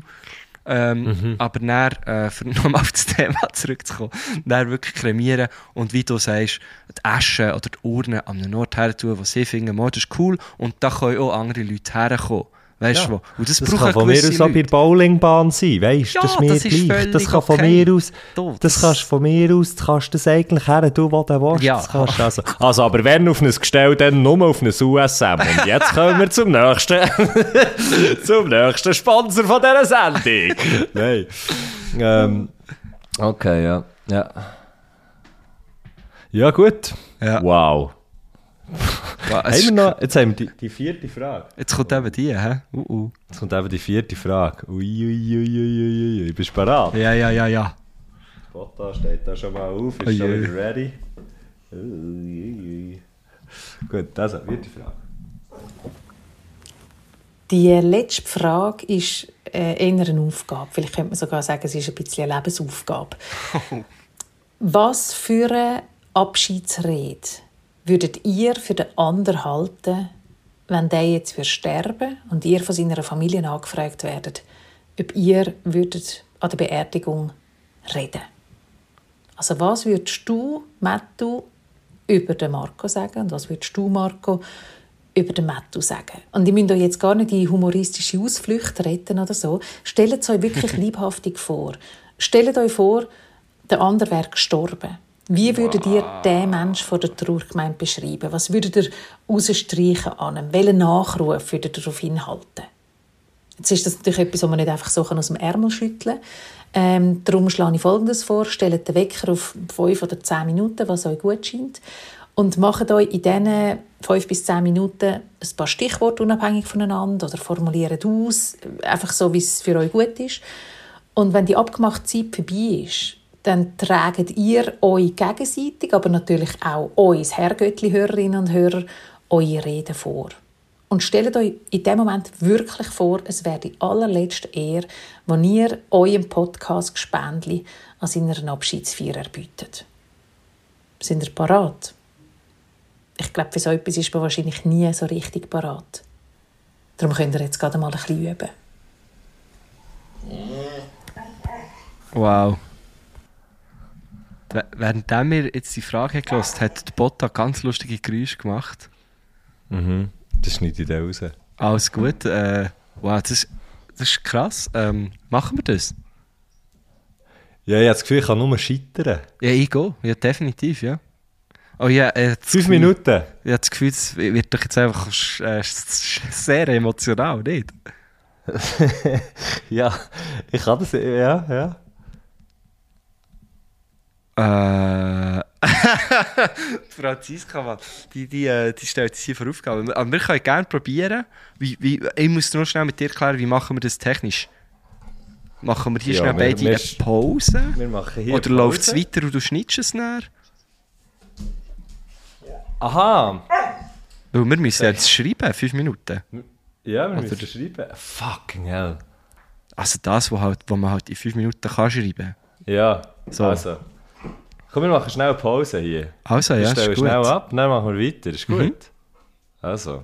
Ähm, Mhm. Aber dann, äh, für nochmal auf das Thema zurückzukommen, dann wirklich kremieren und wie du sagst, die Asche oder die Urne an einen Ort her tun, wo sie finden, «Oh, das ist cool und da können auch andere Leute herkommen. Weißt Ja. du? Und das, Das kann von mir aus auch bei der. Bowlingbahn sein, weißt du? Ja, das ist mir das ist gleich. Das kann von okay. mir aus, das, kannst von mir aus, das kannst du das eigentlich her, du, wo du willst. Ja. Also. also, aber wenn auf ein Gestell, dann nur auf ein USM. Und jetzt kommen wir zum nächsten, zum nächsten Sponsor von dieser Sendung. Nein. Ähm, okay, ja. Ja, ja gut. Ja. Wow. Ja, es Haben ist- wir noch, jetzt haben wir die, die vierte Frage. Jetzt kommt eben die, hä? Uh, uh. Jetzt kommt eben die vierte Frage. Uiuiuiuiui. Ui, Bist du bereit? Ja, ja, ja, ja. Foto steht da schon mal auf. Ist Ui, schon wieder ready? Uiuiui. Gut, also, vierte Frage. Die letzte Frage ist äh, eher eine Aufgabe. Vielleicht könnte man sogar sagen, es ist ein bisschen eine Lebensaufgabe. Was für eine Abschiedsrede würdet ihr für den anderen halten, wenn der jetzt würde sterben und ihr von seiner Familie angefragt werdet, ob ihr würdet an der Beerdigung reden? Also was würdest du, Mattu, über den Marco sagen und was würdest du, Marco, über den Mattu sagen? Und ich müsst euch jetzt gar nicht in humoristische Ausflüchte retten oder so. Stellt es euch wirklich liebhaftig vor. Stellt euch vor, der andere wäre gestorben. Wie würdet ihr den Mensch von der Trauergemeinde beschreiben? Was würdet ihr rausstreichen an ihm? Welchen Nachruf würdet ihr auf ihn halten? Jetzt ist das natürlich etwas, was man nicht einfach so aus dem Ärmel schütteln kann. Ähm, darum schlage ich Folgendes vor. Stellt den Wecker auf 5 oder 10 Minuten, was euch gut scheint. Und macht euch in diesen 5 bis 10 Minuten ein paar Stichworte unabhängig voneinander oder formuliert aus, einfach so, wie es für euch gut ist. Und wenn die abgemachte Zeit vorbei ist, dann tragt ihr euch gegenseitig, aber natürlich auch uns Herrgöttli-Hörerinnen und Hörer, eure Reden vor. Und stellt euch in dem Moment wirklich vor, es wäre die allerletzte Ehre, die ihr eurem Podcast Gespendli an seiner Abschiedsfeier erbietet. Sind ihr parat? Ich glaube, für so etwas ist man wahrscheinlich nie so richtig parat. Darum könnt ihr jetzt gerade mal ein bisschen üben. Wow. Während wir jetzt die Frage gelost hat der Botta ganz lustige Geräusche gemacht. Mhm. Das schneide ich da raus. Alles gut. Äh, wow, das, ist- das ist krass. Ähm, machen wir das? Ja, ich habe das Gefühl, ich kann nur scheitern. Ja, ich gehe. Ja, definitiv, ja. Oh ja, äh, Fünf Minuten. Ich habe das Gefühl, es wird doch jetzt einfach äh, sehr emotional, nicht? Ja, ich kann das, ja, ja. Äh. Franziska, Mann, die, die, äh, die stellt uns hier vor Aufgaben. Aber wir können gerne probieren. Wie, wie, ich muss nur schnell mit dir klären, wie machen wir das technisch? Machen wir hier Ja, schnell wir- beide wir- eine Pause? Wir machen hier Oder läuft es weiter und du schneidest es näher? Aha! Weil wir müssen jetzt schreiben, fünf Minuten. Ja, wir Oder- müssen schreiben. Fucking hell. Also das, wo, halt, wo man halt in fünf Minuten kann schreiben Ja, So. also. Komm, wir machen schnell eine Pause hier. Also Wir ja, stellen ist gut. schnell ab, dann machen wir weiter. Ist gut? Mhm. Also.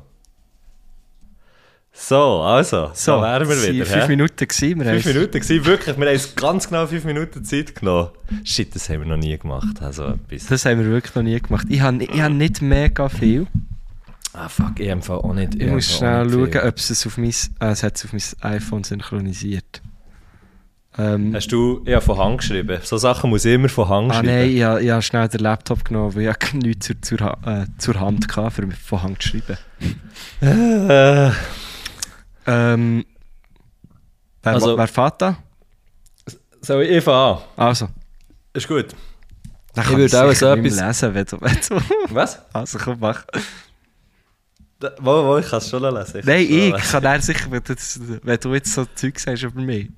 So, also. So, wären wir wieder. fünf hä? Minuten gewesen. Wir Fünf Minuten gewesen, wirklich. Wir haben uns ganz genau fünf Minuten Zeit genommen. Shit, das haben wir noch nie gemacht. Also etwas. Das haben wir wirklich noch nie gemacht. Ich habe ich hab nicht mega viel. Ah, fuck, ich habe auch nicht. Ich muss habe schnell schauen, ob es auf mein, äh, es auf mein iPhone synchronisiert. Ähm, Hast du ja, von Hand geschrieben? So Sachen muss ich immer von Hand ah schreiben. nein, ich, habe- ich habe schnell den Laptop genommen, weil ich nichts zur, zur, äh, zur Hand hatte, um von Hand zu schreiben. Äh, Ähm, wer, Also- wer fährt da? soll ich anfangen? Also, Ist gut. dann Ich würde auch so etwas- lesen, wenn du, wenn du... Was? Also komm, mach. Wo, wo, ich kann es schon lesen. Ich Nein, ich kann er sicher, wenn du, wenn du jetzt so Zeug sagst über mich.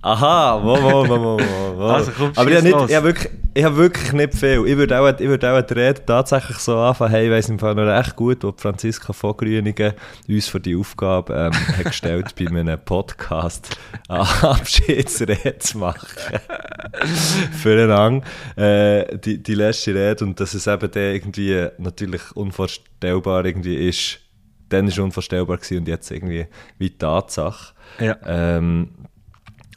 Aha, wo, wo, wo, wo, wo. Also, komm, Aber ich habe, nicht, ich, habe wirklich, ich habe wirklich nicht viel. Ich würde auch, ich würde auch die Rede tatsächlich so anfangen, hey, ich weiss im Fall noch recht gut, wo Franziska von Grünigen uns für die Aufgabe ähm, hat gestellt, bei einem Podcast eine Abschiedsrede zu machen. Füreinander. Äh, die, die letzte Rede und dass es eben dann irgendwie natürlich unvorstellbar irgendwie ist. Dann war es unvorstellbar gewesen und jetzt irgendwie wie Tatsache. Ja. Ähm,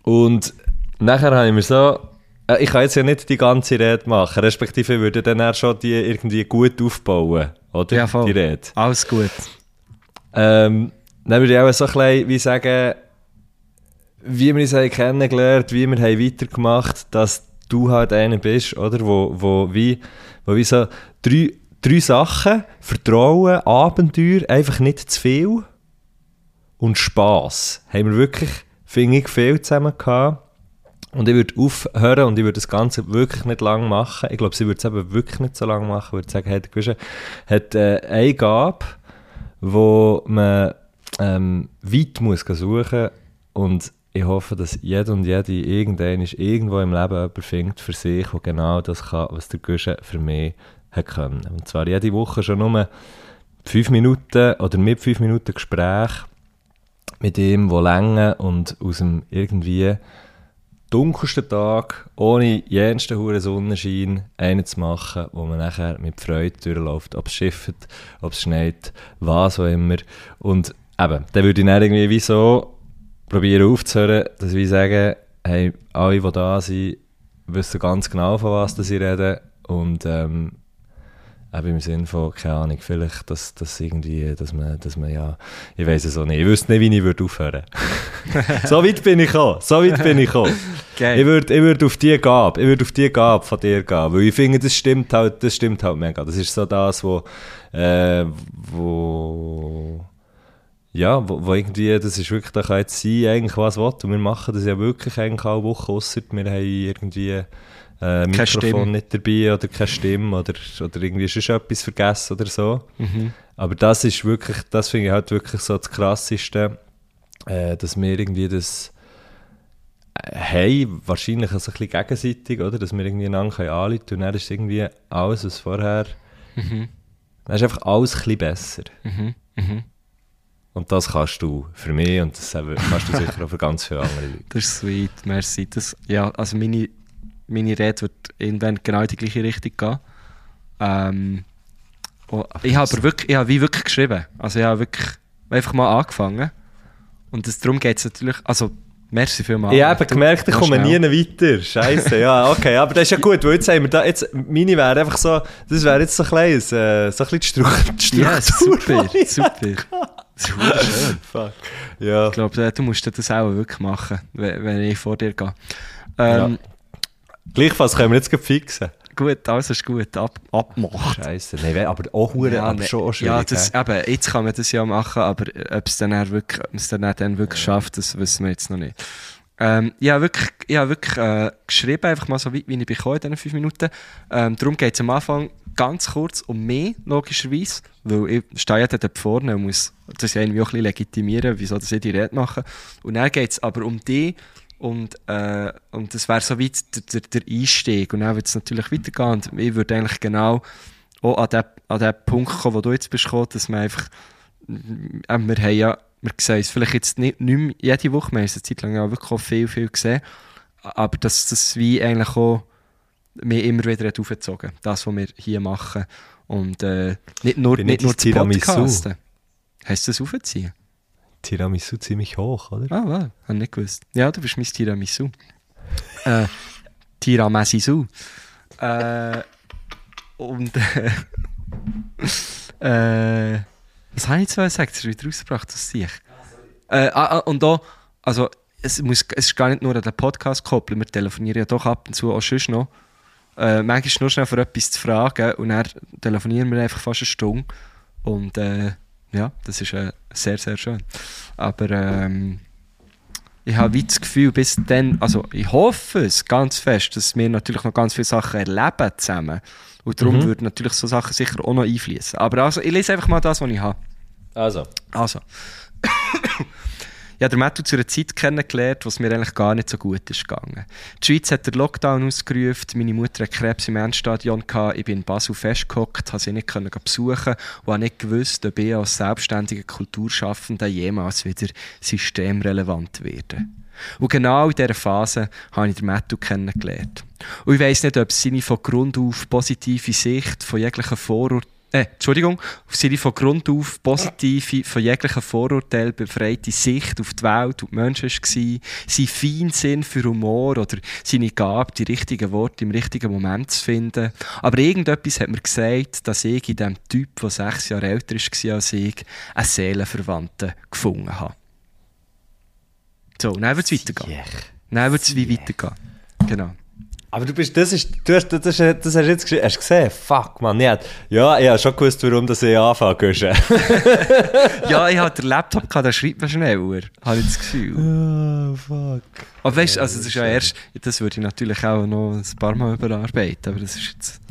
und nachher habe ich mir so, äh, ich kann jetzt ja nicht die ganze Rede machen, respektive ich würde dann eher schon die irgendwie gut aufbauen, oder? Ja, voll. Die Rede. Alles gut. Ähm, dann würde ich auch so ein bisschen wie sagen, wie wir uns haben kennengelernt, wie wir haben weitergemacht, dass du halt einer bist, oder? Wo, wo, wie, wo wie so drei, drei Sachen, Vertrauen, Abenteuer, einfach nicht zu viel und Spass haben wir wirklich, finde ich, viel zusammen gehabt. Und ich würde aufhören und ich würde das Ganze wirklich nicht lang machen. Ich glaube, sie würde es eben wirklich nicht so lang machen. Ich würde sagen, hey, Guschen hat äh, eine Gabe, wo man ähm, weit muss suchen und ich hoffe, dass jeder und jede irgendwann irgendwo im Leben jemanden findet für sich, der genau das kann, was der Guschen für mich hat können. Und zwar jede Woche schon nur fünf Minuten oder mit fünf Minuten Gespräch mit ihm, wo länger und aus dem irgendwie dunkelsten Tag, ohne jensten hohen Sonnenschein, einen zu machen, wo man nachher mit Freude durchläuft, ob es schifft, ob es schneit, was auch immer. Und eben, dann würde ich dann irgendwie wie so probieren aufzuhören, dass wir sagen, hey, alle, die da sind, wissen ganz genau, von was sie reden und ähm, eben im Sinn von, keine Ahnung, vielleicht, dass, dass irgendwie, dass man, dass man ja, ich weiß es auch nicht, ich wüsste nicht, wie ich würde aufhören So weit bin ich gekommen, so weit bin ich gekommen. Geil. Ich würde ich würd auf die Gabe, ich würde auf die Gabe von dir gehen, weil ich finde, das stimmt halt, das stimmt halt mega. Das ist so das, wo, äh, wo, ja, wo, wo irgendwie, das ist wirklich, da kann jetzt sein, eigentlich was will. Und wir machen das ja wirklich eigentlich alle Woche, ausser wir haben irgendwie äh, Mikrofon nicht dabei oder keine Stimme oder, oder irgendwie ist schon etwas vergessen oder so. Mhm. Aber das ist wirklich, das finde ich halt wirklich so das Krasseste, äh, dass wir irgendwie das äh, haben, wahrscheinlich also ein bisschen gegenseitig, oder? Dass wir irgendwie einander können anrufen können und dann ist irgendwie alles, was vorher, dann ist einfach alles ein bisschen besser. Mhm. Mhm. Und das kannst du für mich und das kannst du sicher auch für ganz viele andere Leute. Das ist sweet, merci. Das, ja, also meine, meine Rede wird irgendwann genau in die gleiche Richtung gehen. Ähm, oh, ich habe aber wirklich, ich habe wie wirklich geschrieben. Also ich habe wirklich einfach mal angefangen. Und das, darum geht es natürlich, also merci vielmals. Ich habe gemerkt, ich komme nie weiter. Scheiße, ja, okay, aber das ist ja gut, weil jetzt haben wir da, jetzt, meine wäre einfach so, das wäre jetzt so ein kleines, äh, so ein bisschen die die Struktur. Ja, super, super. Super schön. Fuck. Ja. Ich glaube, äh, du musst das auch wirklich machen, wenn, ich vor dir gehe. Ähm, Gleichfalls können wir jetzt fixen. Gut, alles ist gut, ab, abmacht. Scheiße, nein, aber auch hure, aber ne- schon auch ja, schwierig. das, eben, jetzt kann man das ja machen, aber ob es dann, wirklich, dann, dann wirklich schafft, das wissen wir jetzt noch nicht. Ähm, ich habe wirklich, ich habe wirklich äh, geschrieben, einfach mal so weit, wie ich bekomme in diesen fünf Minuten. Ähm, darum geht es am Anfang ganz kurz um mich, logischerweise, weil ich stehe ja dort vorne und muss das ja irgendwie auch ein bisschen legitimieren, wieso ich die Rede mache. Und dann geht es aber um dich Und, äh, und das wäre so weit der, der, der Einstieg. Und dann wird es natürlich weitergehen. Und ich würde eigentlich genau auch an den, an den Punkt kommen, wo du jetzt bist gekommen, dass man einfach, äh, wir haben ja, wir sehen es vielleicht jetzt nicht, nicht mehr jede Woche, wir haben es eine Zeit lang ja wirklich auch viel, viel gesehen, aber dass das wie eigentlich auch mich immer wieder hat aufgezogen das, was wir hier machen. Und äh, nicht nur, Bin nicht ich nur zu podcasten. Hast du das aufgezogen? Tiramisu ziemlich hoch, oder? Ah, wow, habe ich nicht gewusst. Ja, du bist mein Tiramisu. äh, Tiramisu. Äh, und äh, äh, was habe ich jetzt sagen? Das ist wieder rausgebracht aus sich. Äh, ah, ah, und da, also es, muss, es ist gar nicht nur an den Podcast koppeln, wir telefonieren ja doch ab und zu auch sonst noch. Äh, manchmal nur schnell für etwas zu fragen und dann telefonieren wir einfach fast eine Stunde. Und äh, ja, das ist äh, sehr, sehr schön. Aber ähm, ich habe wie das Gefühl, bis dann, also ich hoffe es ganz fest, dass wir natürlich noch ganz viele Sachen erleben zusammen. Und darum Mhm. würden natürlich so Sachen sicher auch noch einfließen. Aber also, ich lese einfach mal das, was ich habe. Also, Also. Ich habe Matthew zu einer Zeit kennengelernt, wo es mir eigentlich gar nicht so gut ist gegangen. Die Schweiz hat den Lockdown ausgerufen, meine Mutter hatte Krebs im Endstadion, gehabt, ich bin in Basel festgehockt, konnte sie nicht können besuchen und habe nicht gewusst, ob ich als selbstständiger Kulturschaffender jemals wieder systemrelevant werde. Und genau in dieser Phase habe ich den Matthew kennengelernt. Und ich weiss nicht, ob es seine von Grund auf positive Sicht von jeglichen Vorurteilen äh, Entschuldigung, auf seine von Grund auf positive, von jeglichen Vorurteilen befreite Sicht auf die Welt und die Menschen war, sein Feinsinn für Humor oder seine Gabe, die richtigen Worte im richtigen Moment zu finden. Aber irgendetwas hat mir gesagt, dass ich in diesem Typ, der sechs Jahre älter war als ich, einen Seelenverwandten gefunden habe. So, dann wird es weitergehen. Dann wird es wie weitergehen. Genau. Aber du bist, das ist, du hast, das, das, das hast du jetzt hast gesehen? Fuck, man, ich hab, ja, ich habe schon gewusst, warum das ich anfange, ja, ich hatte den Laptop, gehabt, der schreibt man schneller, habe ich das Gefühl. oh, fuck. Aber weißt du, also das ist ja erst, das würde ich natürlich auch noch ein paar Mal überarbeiten, aber das ist jetzt.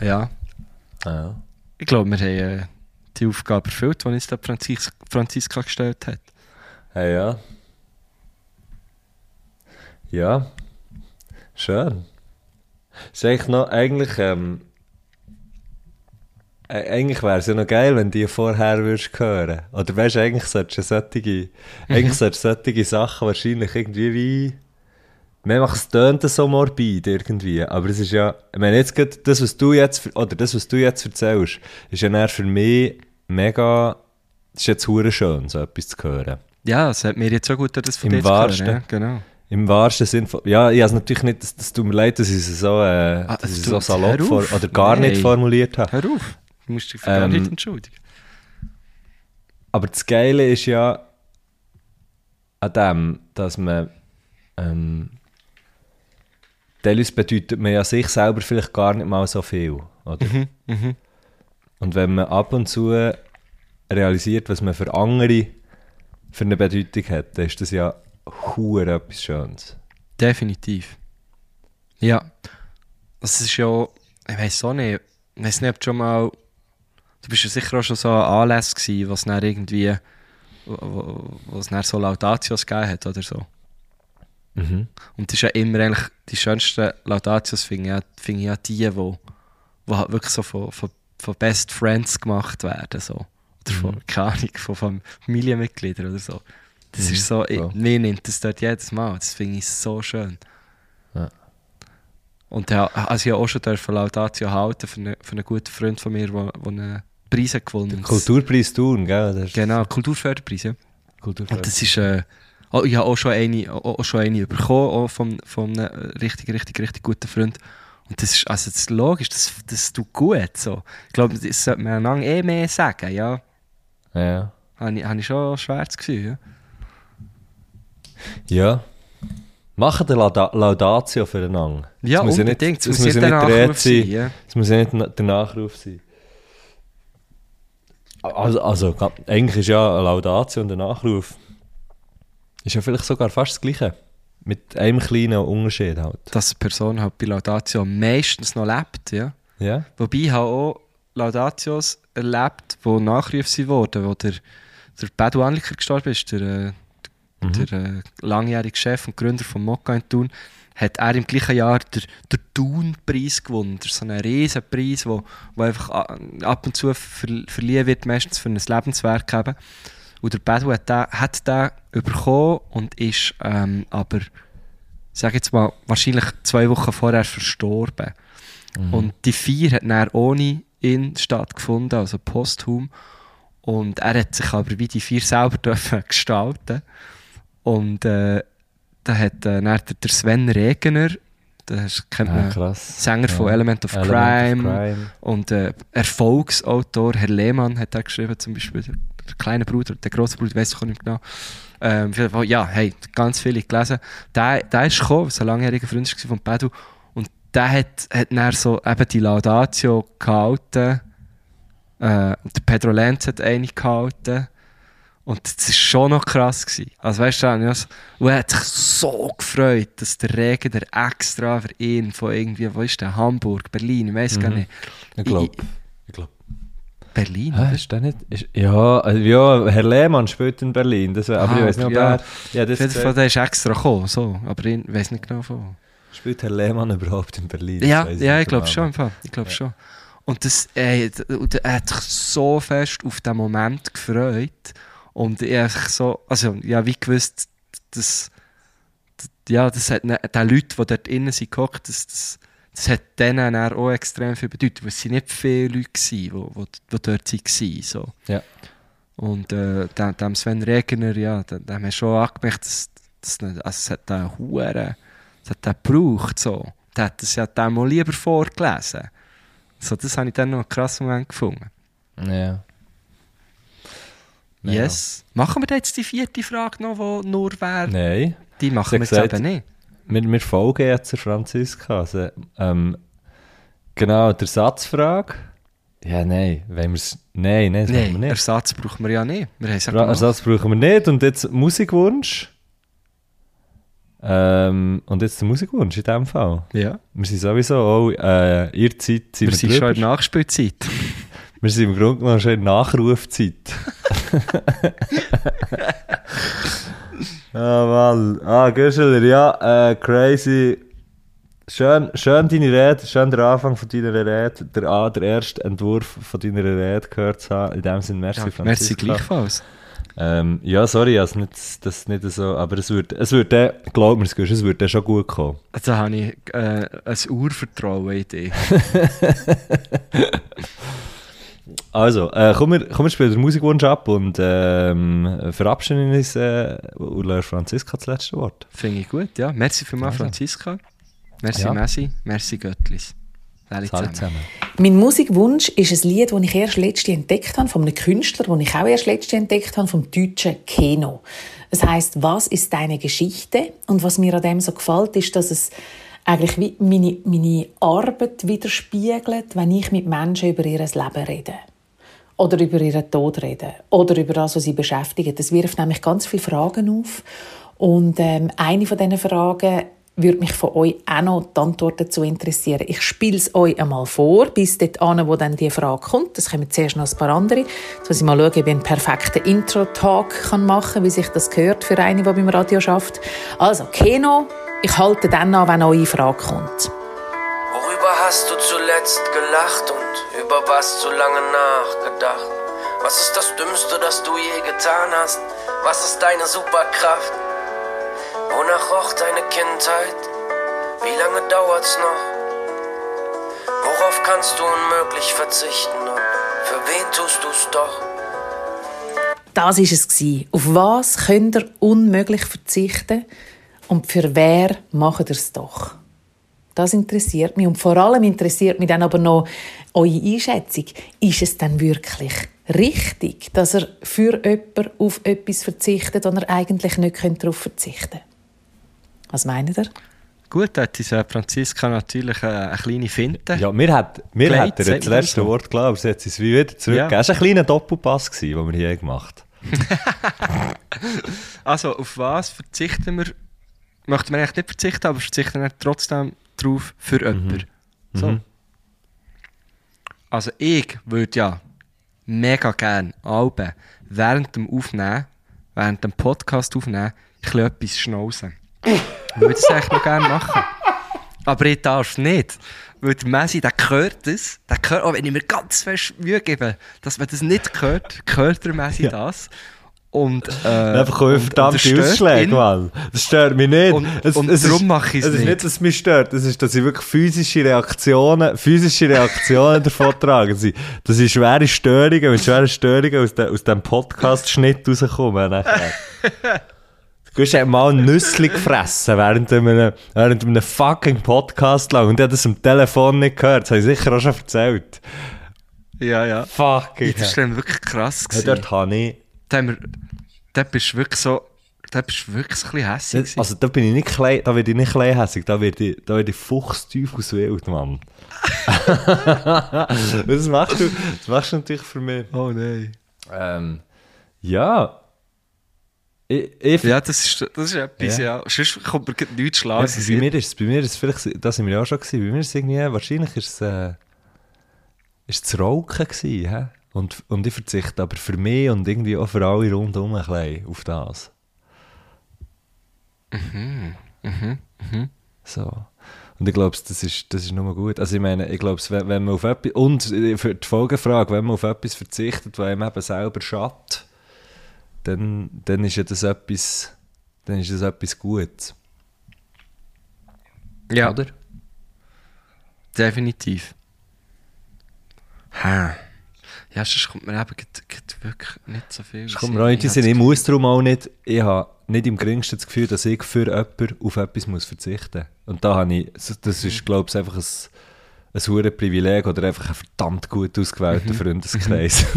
Ja, Ja. ich glaube, wir haben äh, die Aufgabe erfüllt, die uns da Franzis Franziska gestellt hat. Hey, ja. Ja. Schön. Ist eigentlich noch, eigentlich, ähm, äh, eigentlich wäre es ja noch geil, wenn du die vorher würdest hören. Oder weißt du, eigentlich solltest du solche, eigentlich solltest solche Sachen wahrscheinlich irgendwie wie, man macht es tönt so morbid irgendwie, aber es ist ja, ich meine jetzt gerade, das was du jetzt, oder das was du jetzt erzählst, ist ja dann für mich mega, das ist jetzt hure schön, so etwas zu hören. Ja, es hat mir jetzt so gut, das von Im dir zu hören, wahrsten. Ja, genau. Im wahrsten Sinn von, ja, ich habe es natürlich nicht, das, das tut mir leid, dass ich es so, äh, Ah, dass ich so salopp vor, oder gar nicht Nein. formuliert habe. Hör auf, du musst dich für gar Ähm, nicht entschuldigen. Aber das Geile ist ja an dem, dass man, ähm, teilweise bedeutet man ja sich selber vielleicht gar nicht mal so viel, oder? Mhm, Und wenn man ab und zu realisiert, was man für andere für eine Bedeutung hat, dann ist das ja hure etwas Schönes. Definitiv. Ja. Das ist ja, ich weiß auch nicht, ich weiß nicht, ob du schon mal, du bist ja sicher auch schon so an Anlässe gewesen, was dann irgendwie, es dann so Laudatios gegeben hat oder so. Mhm. Und das ist ja immer eigentlich, die schönsten Laudatios finde ich, ja, finde ich ja die, wo, wo halt wirklich so von, von, von Best Friends gemacht werden, so. Oder von, keine Ahnung, von Familienmitgliedern oder so. Das Mhm, ist so, ich, voll. mir nimmt das dort jedes Mal, das finde ich so schön. Ja. Und ja, also ich habe auch schon dürfen Laudatio halten für einen, für einen guten Freund von mir, der einen Preis hat gewonnen hat. Kulturpreis Thun, gell? Genau, Kulturförderpreis, ja. Kulturpreis. Und das ist, äh, oh, ich habe auch schon eine, auch, auch schon eine bekommen, auch von, von einem richtig, richtig, richtig guten Freund. Und das ist, also das ist logisch, das, das tut gut, so. Ich glaube, das sollte man einander eh mehr sagen, ja. Ja. Habe ich, habe ich schon ein schweres Gefühl, ja. Ja. Machen der Lauda Laudatio füreinander. Ja, Es muss ja nicht- unbedingt. Es es muss ja der nicht der Nachruf sein, ja. Es muss ja nicht der Nachruf sein. Also, also eigentlich ist ja eine Laudatio und ein Nachruf ist ja vielleicht sogar fast das Gleiche. Mit einem kleinen Unterschied halt. Dass eine Person halt bei Laudatio meistens noch lebt, ja. Ja? Wobei ich habe auch Laudatios erlebt, die Nachrufe sind worden, wo der, der Bedu Anliker gestorben ist, der, äh, der der äh, langjährige Chef und Gründer von Mokka in Thun, hat er im gleichen Jahr den, den Thun-Preis gewonnen. Das ist so ein riesen Preis, wo, wo einfach a- ab und zu ver, verliehen wird, meistens für ein Lebenswerk eben. Und der Badu hat den, hat den bekommen und ist ähm, aber, sag jetzt mal, wahrscheinlich zwei Wochen vorher verstorben. Und die Feier hat dann ohne ihn stattgefunden, also posthum. Und er hat sich aber wie die vier selber dürfen gestalten. Und äh, da hat äh, der, Sven Regener, das kennt Ah, man, krass. Sänger von Ja. Element of Element Crime. of Crime. Und äh, Erfolgsautor, Herr Lehmann hat er geschrieben, zum Beispiel, der, der kleine Bruder, der große Bruder, weiß ich nicht genau. Ähm, ja, hey, ganz viele gelesen. Der, der ist gekommen, so ein langjähriger Freund von Pedro. Und der hat, hat dann so eben die Laudatio gehalten. Äh, der Pedro Lenz hat eine gehalten. Und das war schon noch krass. Gewesen. Also weißt du, ja, so- und er hat sich so gefreut, dass der Regen der extra für ihn von irgendwie, wo ist der, Hamburg, Berlin, ich weiß gar Mhm. nicht. Ich glaube. Ich glaube. Berlin, Hä, ist der nicht? Ist, ja, also, ja, Herr Lehmann spielt in Berlin. Das, aber Ah, ich weiß nicht, ob ja. er. Ja, Auf das jeden Fall, der ist extra gekommen, so. aber ich weiß nicht genau von. Spielt Herr Lehmann überhaupt in Berlin? Ja, ja, ich glaube genau. schon. im Fall. Ich glaube schon. Und das, ey, er hat sich so fest auf den Moment gefreut. Und ich sich so, also, ja, wie gewusst, dass, ja, das hat ne- den Leuten, die dort innen sind gehockt, das, das, das hat denen auch extrem viel bedeutet, weil es sind nicht viele Leute waren, die, die, die dort waren, so. Ja. Und äh, dem, dem Sven Regener, ja, dem, dem haben wir schon angemerkt, dass, dass nicht, also es hat den Huren, es hat den gebraucht, so. Der hat das ja dem mal lieber vorgelesen. So, das habe ich dann noch einen krassen Moment gefunden. Ja. Ja. Yes. Machen wir jetzt die vierte Frage noch, die nur wäre? Nein. Die machen wir Sie jetzt eben gesagt- nicht. Wir, wir folgen jetzt Franziska. Also, ähm, genau, der Satzfrage. Ja, nein. Wenn wir's, nein, nein, das machen wir Nein, nicht. Ersatz brauchen wir ja nicht. Wir ja. Ersatz brauchen wir nicht. Und jetzt Musikwunsch. Ähm, und jetzt der Musikwunsch in dem Fall. Ja. Wir sind sowieso auch, äh, ihr Zeit sind Wir wir, sind schon drüber. in der Nachspielzeit. Wir sind im Grunde genommen schon in Nachrufzeit. ah, Mann. Ah, Güscheler, ja, äh, crazy. Schön, schön deine Rede, schön der Anfang von deiner Rede, der, ah, der erste Entwurf von deiner Rede gehört zu haben. In dem Sinne, merci, Ja, merci Franziska. gleichfalls. Ähm, ja, sorry, also nicht, das nicht so, aber es wird, es dann- glaub mir, es wird dann schon gut kommen. Da habe ich äh, ein Urvertrauen in dich. Also, äh, komm, wir, komm, wir spielen den Musikwunsch ab und ähm, verabschieden uns äh, und Franziska das letzte Wort. Finde ich gut, ja. Merci vielmals, Also. Franziska. Merci, Ja. Messi. Merci, Göttlis. Alle Alle zusammen. zusammen. Mein Musikwunsch ist ein Lied, das ich erst letztens entdeckt habe, von einem Künstler, den ich auch erst letztens entdeckt habe, vom deutschen Keno. Es heißt «Was ist deine Geschichte?» Und was mir an dem so gefällt, ist, dass es eigentlich wie meine, meine Arbeit widerspiegelt, wenn ich mit Menschen über ihr Leben rede. Oder über ihren Tod rede. Oder über das, was sie beschäftigt. Das wirft nämlich ganz viele Fragen auf. Und ähm, eine von diesen Fragen würde mich von euch auch noch die Antwort dazu interessieren. Ich spiele es euch einmal vor, bis dort an, wo dann die Frage kommt. Das kommen zuerst noch ein paar andere. Jetzt muss ich mal schauen, ob ich einen perfekten Intro-Talk machen kann, wie sich das gehört für eine, die beim Radio schafft. Also, Keno, ich halte dann an, wenn eure Frage kommt. Worüber hast du zuletzt gelacht und über was zu lange nachgedacht? Was ist das Dümmste, das du je getan hast? Was ist deine Superkraft? Wonach roch deine Kindheit? Wie lange dauert's noch? Worauf kannst du unmöglich verzichten und für wen tust du's doch? Das ist es. Auf was könnt ihr unmöglich verzichten und für wer macht ihr es doch? Das interessiert mich und vor allem interessiert mich dann aber noch eure Einschätzung. Ist es denn wirklich richtig, dass er für jemanden auf etwas verzichtet und er eigentlich nicht darauf verzichten könnte? Was meint ihr? Gut, da hat diese Franziska natürlich eine kleine Finte. Ja, mir hat, mir hat er das letzte so. Wort klar, aber sie hat es wie wieder zurückgegeben. Ja. Es war ein kleiner Doppelpass, den wir hier gemacht Also, auf was verzichten wir? Möchten wir eigentlich nicht verzichten, aber verzichten wir trotzdem drauf für jemanden. So. Mhm. Also, ich würde ja mega gerne Alben während dem Aufnehmen, während dem Podcast aufnehmen, bisschen etwas schnauzen. Ich würde das eigentlich noch gerne machen. Aber ich darf nicht. Weil der Messi, der hört das. Der hört, auch wenn ich mir ganz fest Mühe gebe, dass man das nicht hört, hört der Messi Ja. das. Und, äh, Einfach und verdammte das stört Ausschläge. Mann. Das stört mich nicht. Und- und darum mache ich es Es ist nicht. nicht, dass es mich stört. Es ist, dass ich wirklich physische Reaktionen, physische Reaktionen davon trage. Dass ich, schwere Störungen, mit schweren Störungen aus, de, aus dem Podcast-Schnitt rauskomme. nachher. Du hast mal ein Nüssli gefressen während einem, während einem fucking Podcast lang und ich habe das am Telefon nicht gehört. Das habe ich sicher auch schon erzählt. Ja, ja. Fucking Das ist dann wirklich krass Ja, gewesen. dort habe ich... Da, haben wir, da bist du wirklich so, da bist du wirklich ein bisschen hässlich gewesen. Also da bin ich nicht klein, da werde ich nicht kleinhässig, da werde ich, da werde ich fuchsteufelswild, Mann. das machst du, das machst du natürlich für mich. oh nein. Ähm, ja. Ich, ich, Ja, das ist, das ist etwas, ja. Sonst kommt mir nichts ja, Schlaues. bei mir ist es, bei mir ist es vielleicht, da sind wir ja auch schon gewesen, bei mir ist es irgendwie, wahrscheinlich ist es, äh, ist es das Rauchen gewesen, hä? Und, und ich verzichte aber für mich und irgendwie auch für alle rundherum ein bisschen auf das. So. Und ich glaube, das ist, das ist nur gut. Also ich meine, ich glaube, wenn, wenn man auf etwas, und für die Folgefrage, wenn man auf etwas verzichtet, was einem eben selber schadet, dann, dann ist ja das etwas, dann ist das etwas Gutes. Ja, Oder? definitiv. Hä? Ja, sonst kommt mir eben wirklich nicht so viel. Kommt mir auch nicht Sinn. Ich muss darum auch nicht, ich habe nicht im geringsten das Gefühl, dass ich für jemanden auf etwas muss verzichten muss. Und da habe ich, das ist, glaube ich, einfach ein, ein hohes Privileg oder einfach ein verdammt gut ausgewählter Freundeskreis.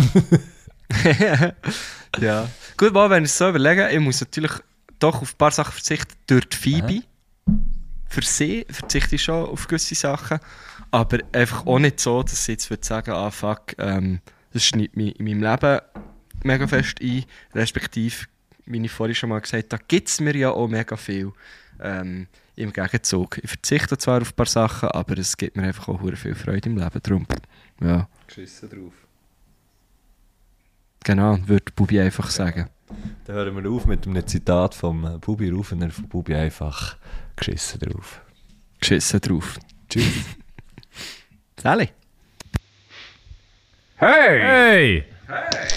Ja. Gut, mal, wenn ich es so überlege, ich muss natürlich doch auf ein paar Sachen verzichten. Durch die Phoebe. Für sie verzichte ich schon auf gewisse Sachen. Aber einfach auch nicht so, dass sie jetzt würde sagen, ah fuck, ähm, das schneidet mich in meinem Leben mega fest ein. Respektive, wie ich vorhin schon mal gesagt habe, gibt es mir ja auch mega viel. Ähm, Im Gegenzug. Ich verzichte zwar auf ein paar Sachen, aber es gibt mir einfach auch viel Freude im Leben. Darum, ja, Geschissen drauf. genau, würde Bubi einfach sagen. Dann hören wir auf mit einem Zitat vom äh, Bubi Rufener von Bubi einfach geschissen drauf. Geschissen drauf. Tschüss. Sally. Hey! Hey!